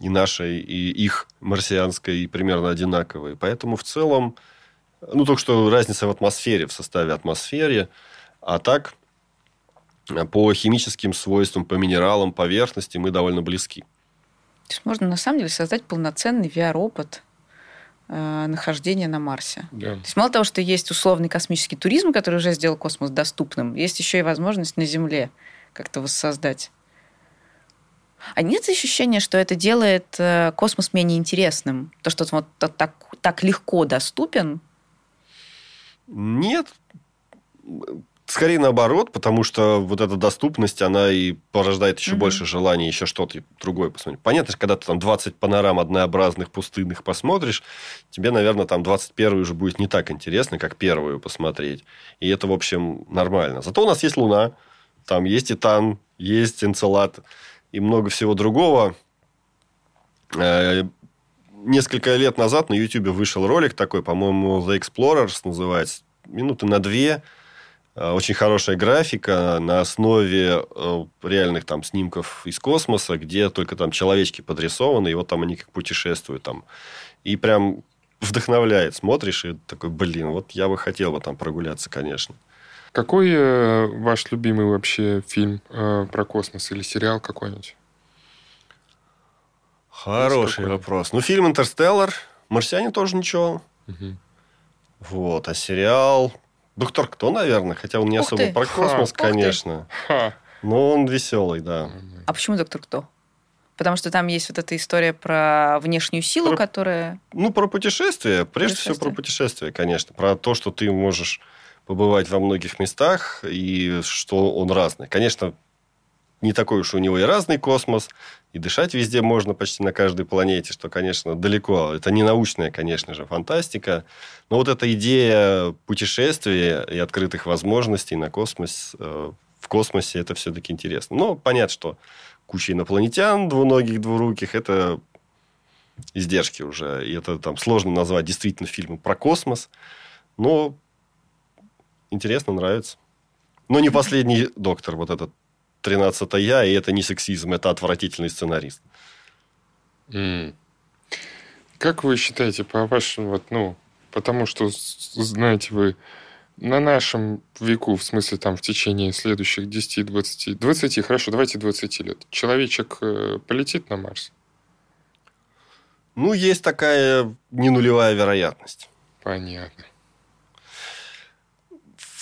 и нашей, и их марсианской примерно одинаковый. Поэтому в целом... Ну, только что разница в атмосфере, в составе атмосферы. А так, по химическим свойствам, по минералам, поверхности мы довольно близки. То есть можно на самом деле создать полноценный VR-опыт нахождения на Марсе. Да. То есть мало того, что есть условный космический туризм, который уже сделал космос доступным, есть еще и возможность на Земле как-то воссоздать. А нет ощущения, что это делает э, космос менее интересным? То, что он вот так, так легко доступен? Нет. Скорее наоборот, потому что вот эта доступность, она и порождает еще Мгм. больше желания еще что-то другое посмотреть. Понятно, что когда ты там 20 панорам однообразных, пустынных посмотришь, тебе, наверное, там 21 уже будет не так интересно, как первую посмотреть. И это, в общем, нормально. Зато у нас есть Луна, там есть Титан, есть Энцелад и много всего другого. Э, Несколько лет назад на YouTube вышел ролик такой, по-моему, The Explorers называется, минуты на две. Э, Очень хорошая графика на основе э, реальных там снимков из космоса, где только там человечки подрисованы, и вот там они как путешествуют там. И прям вдохновляет. Смотришь и такой, блин, вот я бы хотел бы там прогуляться, конечно. Какой э, ваш любимый вообще фильм э, про космос или сериал какой-нибудь? Хороший какой? вопрос. Ну, фильм «Интерстеллар», «Марсиане» тоже ничего. Мгм. Вот, а сериал... «Доктор Кто», наверное, хотя он не Ух особо ты. про космос, ты. конечно. Ха. Но он веселый, да. А почему доктор кто? Потому что там есть вот эта история про внешнюю силу, Про- которая... Ну, про путешествия. Прежде всего, про путешествия, конечно. Про то, что ты можешь побывать во многих местах, и что он разный. Конечно, не такой уж у него и разный космос, и дышать везде можно почти на каждой планете, что, конечно, далеко. Это не научная, конечно же, фантастика. Но вот эта идея путешествия и открытых возможностей на космос, э, в космосе, это все-таки интересно. Но понятно, что куча инопланетян, двуногих, двуруких, это издержки уже. И это там сложно назвать действительно фильмом про космос. Но интересно, нравится. Но не последний доктор, вот этот 13 я, и это не сексизм, это отвратительный сценарист. М. Как вы считаете, по вашему, вот, ну, потому что, знаете вы, на нашем веку, в смысле, там, в течение следующих 10, 20, 20, хорошо, давайте 20 лет, человечек э, полетит на Марс? Ну, есть такая не нулевая вероятность. Понятно.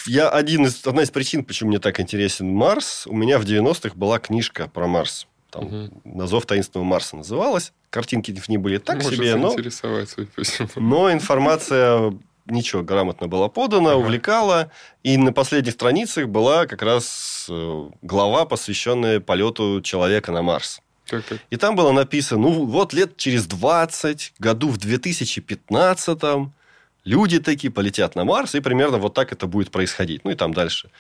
Я один из, одна из причин, почему мне так интересен Марс, у меня в 90-х была книжка про Марс. Там Мгм. «Назов таинственного Марса» называлась. Картинки в ней были так Может себе, но... Но информация ничего, грамотно была подана, Ага. увлекала. И на последних страницах была как раз э, глава, посвященная полету человека на Марс. Так, так. И там было написано, ну, вот лет через 20, году в 2015 люди такие полетят на Марс, и примерно вот так это будет происходить. Ну и там дальше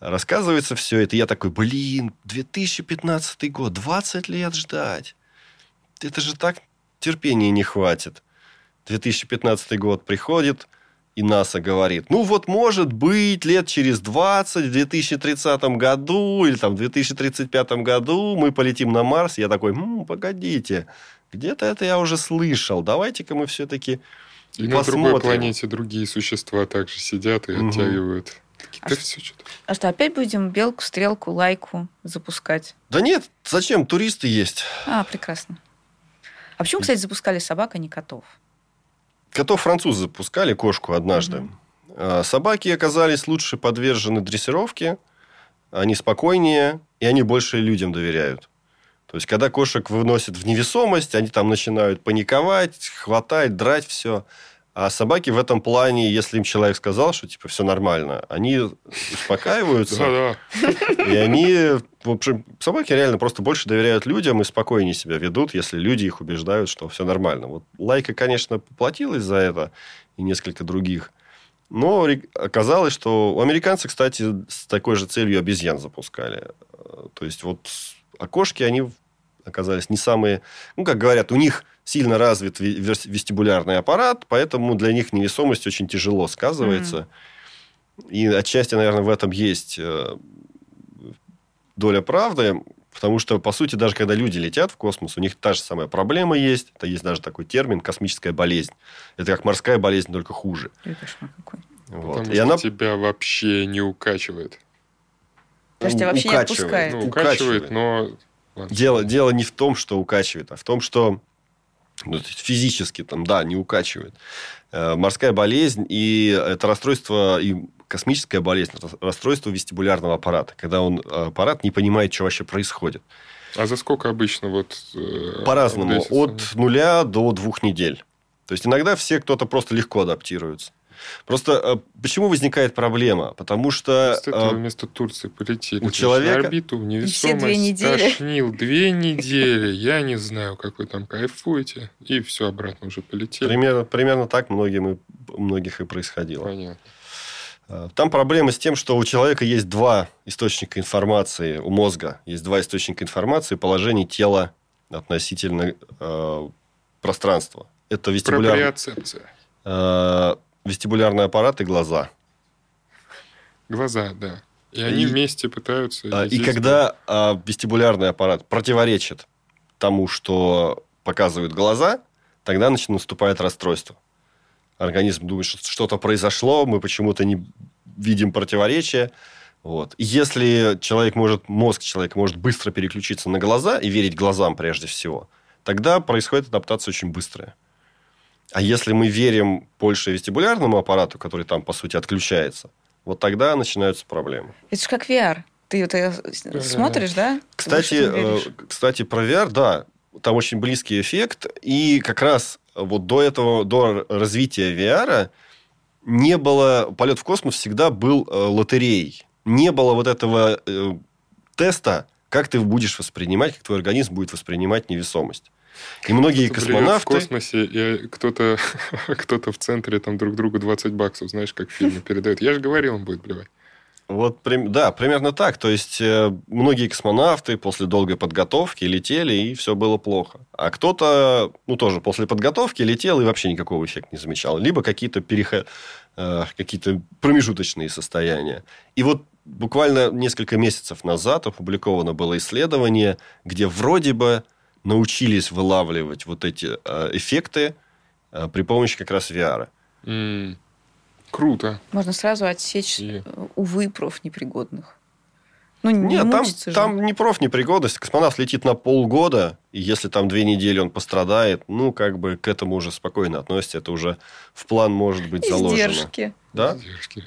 рассказывается все это. Я такой, блин, 2015 год, 20 лет ждать. Это же так терпения не хватит. 2015 год приходит, и НАСА говорит, ну вот может быть лет через 20, в 2030 году или там в 2035 году мы полетим на Марс. Я такой, м-м, погодите, где-то это я уже слышал. Давайте-ка мы все-таки и посмотрим. на другой планете другие существа также сидят и угу. оттягивают. А, все что а что, опять будем белку, стрелку, лайку запускать? Да нет, зачем? Туристы есть. А, прекрасно. А почему, кстати, запускали собак, а не котов? Котов французы запускали, кошку однажды. Угу. Собаки оказались лучше подвержены дрессировке, они спокойнее, и они больше людям доверяют. То есть, когда кошек выносят в невесомость, они там начинают паниковать, хватать, драть все. А собаки в этом плане, если им человек сказал, что типа все нормально, они успокаиваются. И они, в общем, собаки реально просто больше доверяют людям и спокойнее себя ведут, если люди их убеждают, что все нормально. Вот Лайка, конечно, поплатилась за это и несколько других. Но оказалось, что у американцев, кстати, с такой же целью обезьян запускали. То есть, вот окошки, они оказались не самые... Ну, как говорят, у них сильно развит вестибулярный аппарат, поэтому для них невесомость очень тяжело сказывается. Mm. И отчасти, наверное, в этом есть э, доля правды, потому что, по сути, даже когда люди летят в космос, у них та же самая проблема есть. Это есть даже такой термин космическая болезнь. Это как морская болезнь, только хуже. Это какой. Вот. Потому и что она... тебя вообще не укачивает. Тебя вообще укачивает. не отпускает. Ну, укачивает, но... Дело, дело не в том, что укачивает, а в том, что ну, физически там, да, не укачивает. Э, морская болезнь и это расстройство, и космическая болезнь, расстройство вестибулярного аппарата, когда он, аппарат не понимает, что вообще происходит. А за сколько обычно вот... Э, По-разному. От нуля до двух недель. То есть, иногда все кто-то просто легко адаптируется. Просто э, почему возникает проблема? Потому что... Вместо, этого, вместо Турции полетели. У человека... орбиту, в невесомость, две недели. тошнил. Две недели. Я не знаю, как вы там кайфуете. И все, обратно уже полетели. Примерно, примерно так многим и, многих и происходило. Понятно. Э, там проблема с тем, что у человека есть два источника информации, у мозга есть два источника информации положение тела относительно э, пространства. Это вестибулярная... Э, вестибулярный аппарат и глаза. Глаза, да. И они и, вместе пытаются... А, и когда а, вестибулярный аппарат противоречит тому, что показывают глаза, тогда значит, наступает расстройство. Организм думает, что что-то произошло, мы почему-то не видим противоречия. Вот. И если человек может, мозг человека может быстро переключиться на глаза и верить глазам прежде всего, тогда происходит адаптация очень быстрая. А если мы верим больше вестибулярному аппарату, который там, по сути, отключается, вот тогда начинаются проблемы. Это же как VR. Ты это смотришь, да? Кстати, э, кстати, про VR, да, там очень близкий эффект. И как раз вот до этого, до развития VR не было... Полет в космос всегда был э, лотереей. Не было вот этого э, теста, как ты будешь воспринимать, как твой организм будет воспринимать невесомость. И многие космонавты... в космосе, и кто-то кто в центре там друг другу 20 баксов, знаешь, как в фильме передают. Я же говорил, он будет блевать. Вот, да, примерно так. То есть, э, многие космонавты после долгой подготовки летели, и все было плохо. А кто-то, ну, тоже после подготовки летел и вообще никакого эффекта не замечал. Либо какие-то переход... Э, какие-то промежуточные состояния. И вот буквально несколько месяцев назад опубликовано было исследование, где вроде бы научились вылавливать вот эти э, эффекты э, при помощи как раз VR. Mm. Круто. Можно сразу отсечь, И... Э, увы, профнепригодных. Ну, не Нет, там, же. там не профнепригодность. Космонавт летит на полгода, и если там две недели он пострадает, ну, как бы к этому уже спокойно относится. Это уже в план может быть заложено. Издержки. Да? Издержки.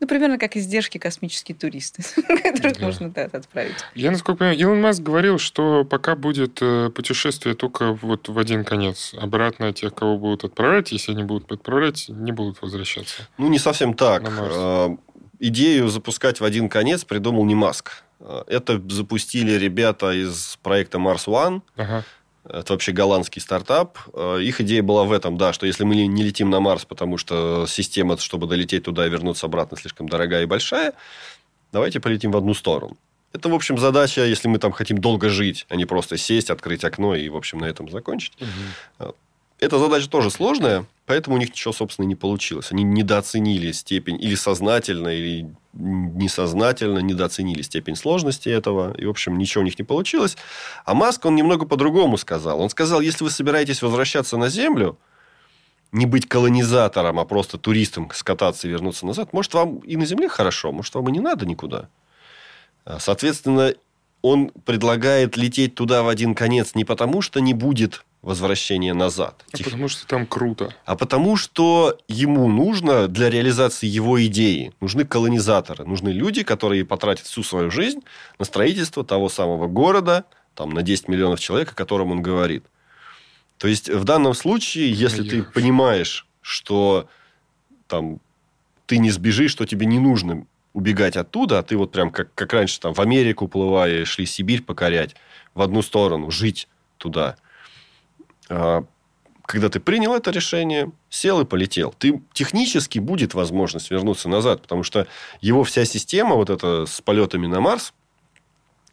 Ну, примерно как издержки космические туристы, которых можно да, отправить. Я, насколько понимаю, Илон Маск говорил, что пока будет э, путешествие только вот в один конец. Обратно тех, кого будут отправлять, если они будут отправлять, не будут возвращаться. Ну, не совсем так. Э, идею запускать в один конец придумал не Маск. Э, это запустили ребята из проекта Mars One. Ага. Это вообще голландский стартап. Э, их идея была в этом, да, что если мы не летим на Марс, потому что система, чтобы долететь туда и вернуться обратно, слишком дорогая и большая, давайте полетим в одну сторону. Это, в общем, задача, если мы там хотим долго жить, а не просто сесть, открыть окно и, в общем, на этом закончить. Угу. Эта задача тоже сложная, поэтому у них ничего, собственно, не получилось. Они недооценили степень, или сознательно, или несознательно недооценили степень сложности этого. И, в общем, ничего у них не получилось. А Маск, он немного по-другому сказал. Он сказал, если вы собираетесь возвращаться на Землю, не быть колонизатором, а просто туристом скататься и вернуться назад, может, вам и на Земле хорошо, может, вам и не надо никуда. А, соответственно, он предлагает лететь туда в один конец не потому, что не будет возвращения назад. А потому что там круто. А потому что ему нужно для реализации его идеи, нужны колонизаторы, нужны люди, которые потратят всю свою жизнь на строительство того самого города, там, на 10 миллионов человек, о котором он говорит. То есть, в данном случае, если Ой, ты понимаешь, что там, ты не сбежишь, что тебе не нужно убегать оттуда, а ты вот прям как, как раньше там в Америку уплываешь, шли Сибирь покорять в одну сторону, жить туда. А, когда ты принял это решение, сел и полетел. Ты технически будет возможность вернуться назад, потому что его вся система, вот эта с полетами на Марс,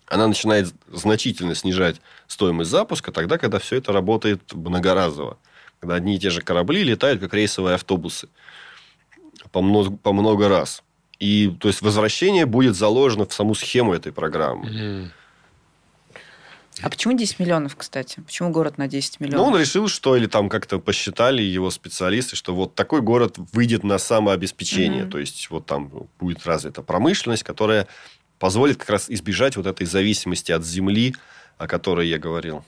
она начинает значительно снижать стоимость запуска тогда, когда все это работает многоразово. Когда одни и те же корабли летают, как рейсовые автобусы по много, по много раз. И то есть возвращение будет заложено в саму схему этой программы. Mm. А почему 10 миллионов, кстати? Почему город на 10 миллионов? Ну, он решил, что, или там как-то посчитали его специалисты, что вот такой город выйдет на самообеспечение. Mm-hmm. То есть, вот там будет развита промышленность, которая позволит как раз избежать вот этой зависимости от земли, о которой я говорил.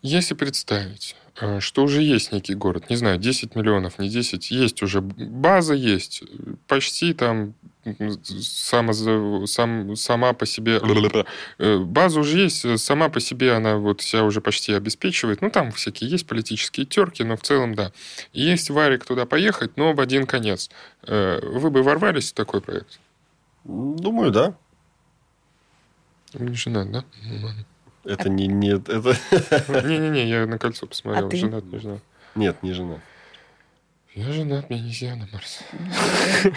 Если представить, э, что уже есть некий город, не знаю, 10 миллионов, не 10, есть уже база есть, почти там сама, сам, сама по себе... Э, база уже есть, сама по себе она вот себя уже почти обеспечивает. Ну, там всякие есть политические терки, но в целом, да. Есть варик туда поехать, но в один конец. Э, вы бы ворвались в такой проект? Думаю, да. Не женат, да? Это не... Нет, это... Не-не-не, я на кольцо посмотрел. А женат, не женат. Нет, не женат. Я женат, мне нельзя на Марс.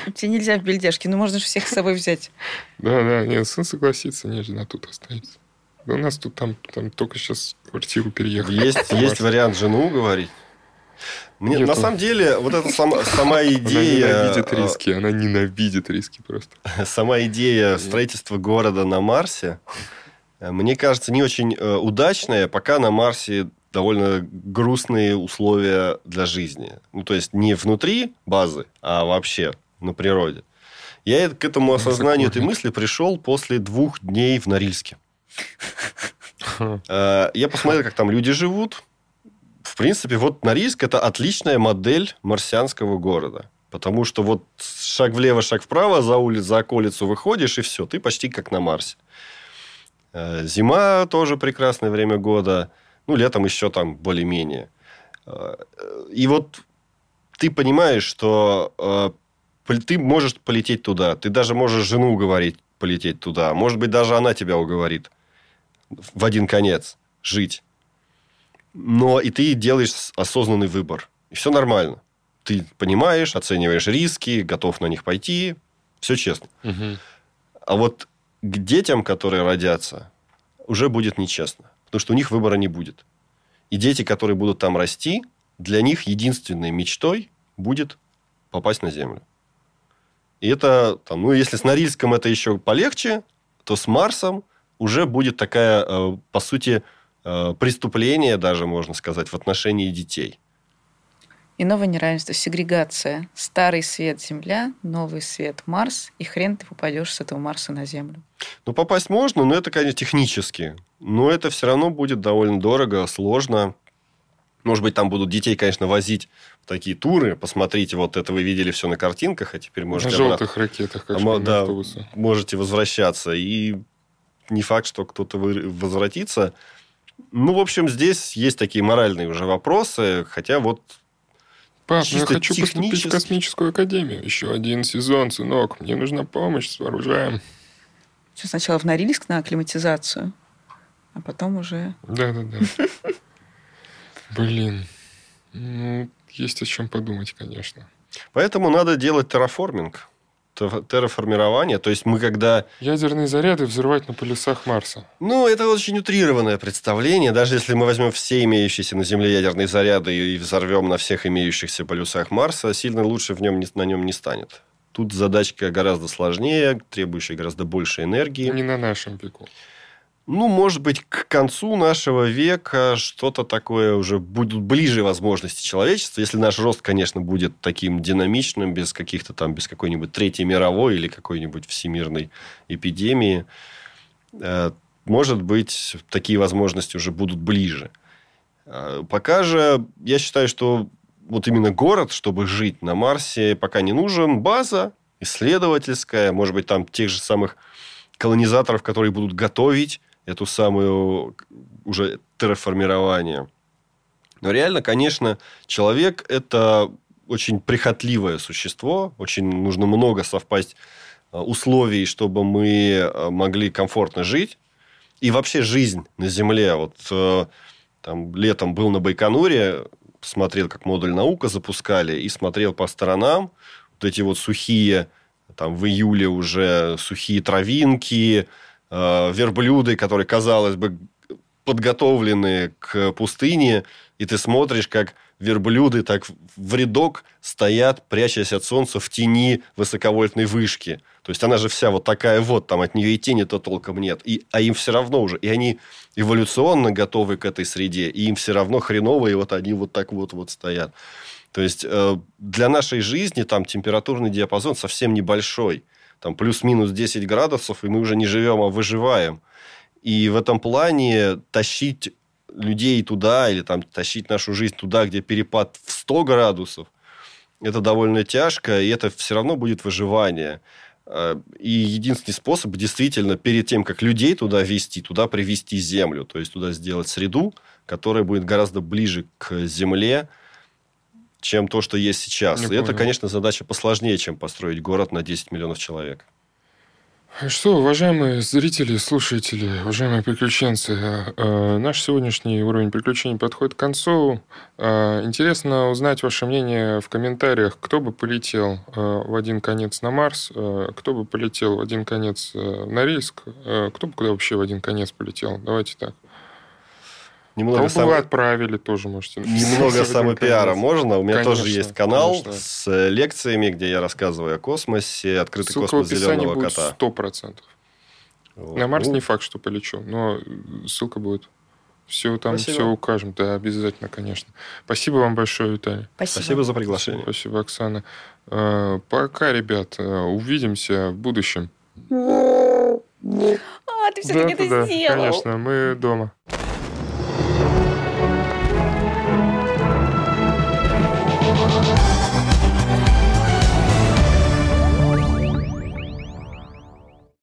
Тебе нельзя в бельдяшке, ну можно же всех с собой взять. Да, да, нет, сын согласится, не, жена тут останется. Да у нас тут там, там только сейчас квартиру переехали. Есть, есть вариант жену говорить. Мне, на самом деле, вот эта сама, сама идея... Она ненавидит э, риски, она ненавидит риски просто. Сама идея строительства города на Марсе, э, мне кажется, не очень э, удачная, пока на Марсе довольно грустные условия для жизни. Ну, то есть, не внутри базы, а вообще на природе. Я к этому осознанию этой мысли пришел после двух дней в Норильске. Я посмотрел, как там люди живут, в принципе, вот Норильск – это отличная модель марсианского города. Потому что вот шаг влево, шаг вправо, за улицу, за околицу выходишь, и все, ты почти как на Марсе. Э, зима тоже прекрасное время года. Ну, летом еще там более-менее. Э, и вот ты понимаешь, что э, ты можешь полететь туда. Ты даже можешь жену уговорить полететь туда. Может быть, даже она тебя уговорит в один конец жить но и ты делаешь осознанный выбор. И все нормально. Ты понимаешь, оцениваешь риски, готов на них пойти. Все честно. Угу. А вот к детям, которые родятся, уже будет нечестно. Потому что у них выбора не будет. И дети, которые будут там расти, для них единственной мечтой будет попасть на Землю. И это, там, ну, если с Норильском это еще полегче, то с Марсом уже будет такая, э, по сути, Э, преступление даже, можно сказать, в отношении детей. И новое неравенство, сегрегация. Старый свет – Земля, новый свет – Марс, и хрен ты попадешь с этого Марса на Землю. Ну, попасть можно, но это, конечно, технически. Но это все равно будет довольно дорого, сложно. Может быть, там будут детей, конечно, возить в такие туры. Посмотрите, вот это вы видели все на картинках, а теперь можете... На желтых ракетах, как а, да, можете возвращаться. И не факт, что кто-то возвратится. Ну, в общем, здесь есть такие моральные уже вопросы, хотя вот Пап, ну я хочу технически... поступить в космическую академию. Еще один сезон, сынок. Мне нужна помощь с оружием. Что, сначала в Норильск на акклиматизацию? А потом уже... Да-да-да. Блин. Ну, есть о чем подумать, конечно. Поэтому надо делать терраформинг, терраформирование. То есть мы когда... Ядерные заряды взрывать на полюсах Марса. Ну, это очень утрированное представление. Даже если мы возьмем все имеющиеся на Земле ядерные заряды и взорвем на всех имеющихся полюсах Марса, сильно лучше в нем, на нем не станет. Тут задачка гораздо сложнее, требующая гораздо больше энергии. Не на нашем веку. Ну, может быть, к концу нашего века что-то такое уже будут ближе возможности человечества, если наш рост, конечно, будет таким динамичным, без каких-то там, без какой-нибудь Третьей мировой или какой-нибудь всемирной эпидемии. Э, может быть, такие возможности уже будут ближе. Э, пока же я считаю, что вот именно город, чтобы жить на Марсе, пока не нужен. База исследовательская, может быть, там тех же самых колонизаторов, которые будут готовить эту самую уже терраформирование. Но реально, конечно, человек – это очень прихотливое существо, очень нужно много совпасть а, условий, чтобы мы а, могли комфортно жить. И вообще жизнь на Земле. Вот э, там летом был на Байконуре, смотрел, как модуль наука запускали, и смотрел по сторонам вот эти вот сухие, там в июле уже сухие травинки, Э, верблюды, которые, казалось бы, подготовлены к пустыне, и ты смотришь, как верблюды так в рядок стоят, прячась от солнца в тени высоковольтной вышки. То есть она же вся вот такая вот, там от нее и тени-то толком нет. И, а им все равно уже. И они эволюционно готовы к этой среде, и им все равно хреново, и вот они вот так вот, вот стоят. То есть э, для нашей жизни там температурный диапазон совсем небольшой там плюс-минус 10 градусов, и мы уже не живем, а выживаем. И в этом плане тащить людей туда или там тащить нашу жизнь туда, где перепад в 100 градусов, это довольно тяжко, и это все равно будет выживание. Э, и единственный способ действительно перед тем, как людей туда вести, туда привести землю, то есть туда сделать среду, которая будет гораздо ближе к земле, чем то, что есть сейчас. Не и понял. это, конечно, задача посложнее, чем построить город на 10 миллионов человек. Что, уважаемые зрители, слушатели, уважаемые приключенцы, э, э, наш сегодняшний уровень приключений подходит к концу. Э, интересно узнать ваше мнение в комментариях, кто бы полетел в один конец на Марс, кто бы полетел в один конец на Риск, кто бы куда вообще в один конец полетел. Давайте так. Немного Кого сам... вы отправили, тоже можете написать. Немного самопиара можно. У меня конечно, тоже есть канал конечно. с лекциями, где я рассказываю о космосе, открытый Ссылка космос зеленого будет кота. Сто процентов. Вот. На Марс ну... не факт, что полечу, но ссылка будет. Все там, Спасибо. все укажем. Да, обязательно, конечно. Спасибо вам большое, Виталий. Спасибо, Спасибо за приглашение. Спасибо, Оксана. Э, пока, ребят. Э, увидимся в будущем. А, ты все-таки да, это да, сделал. Конечно, мы дома.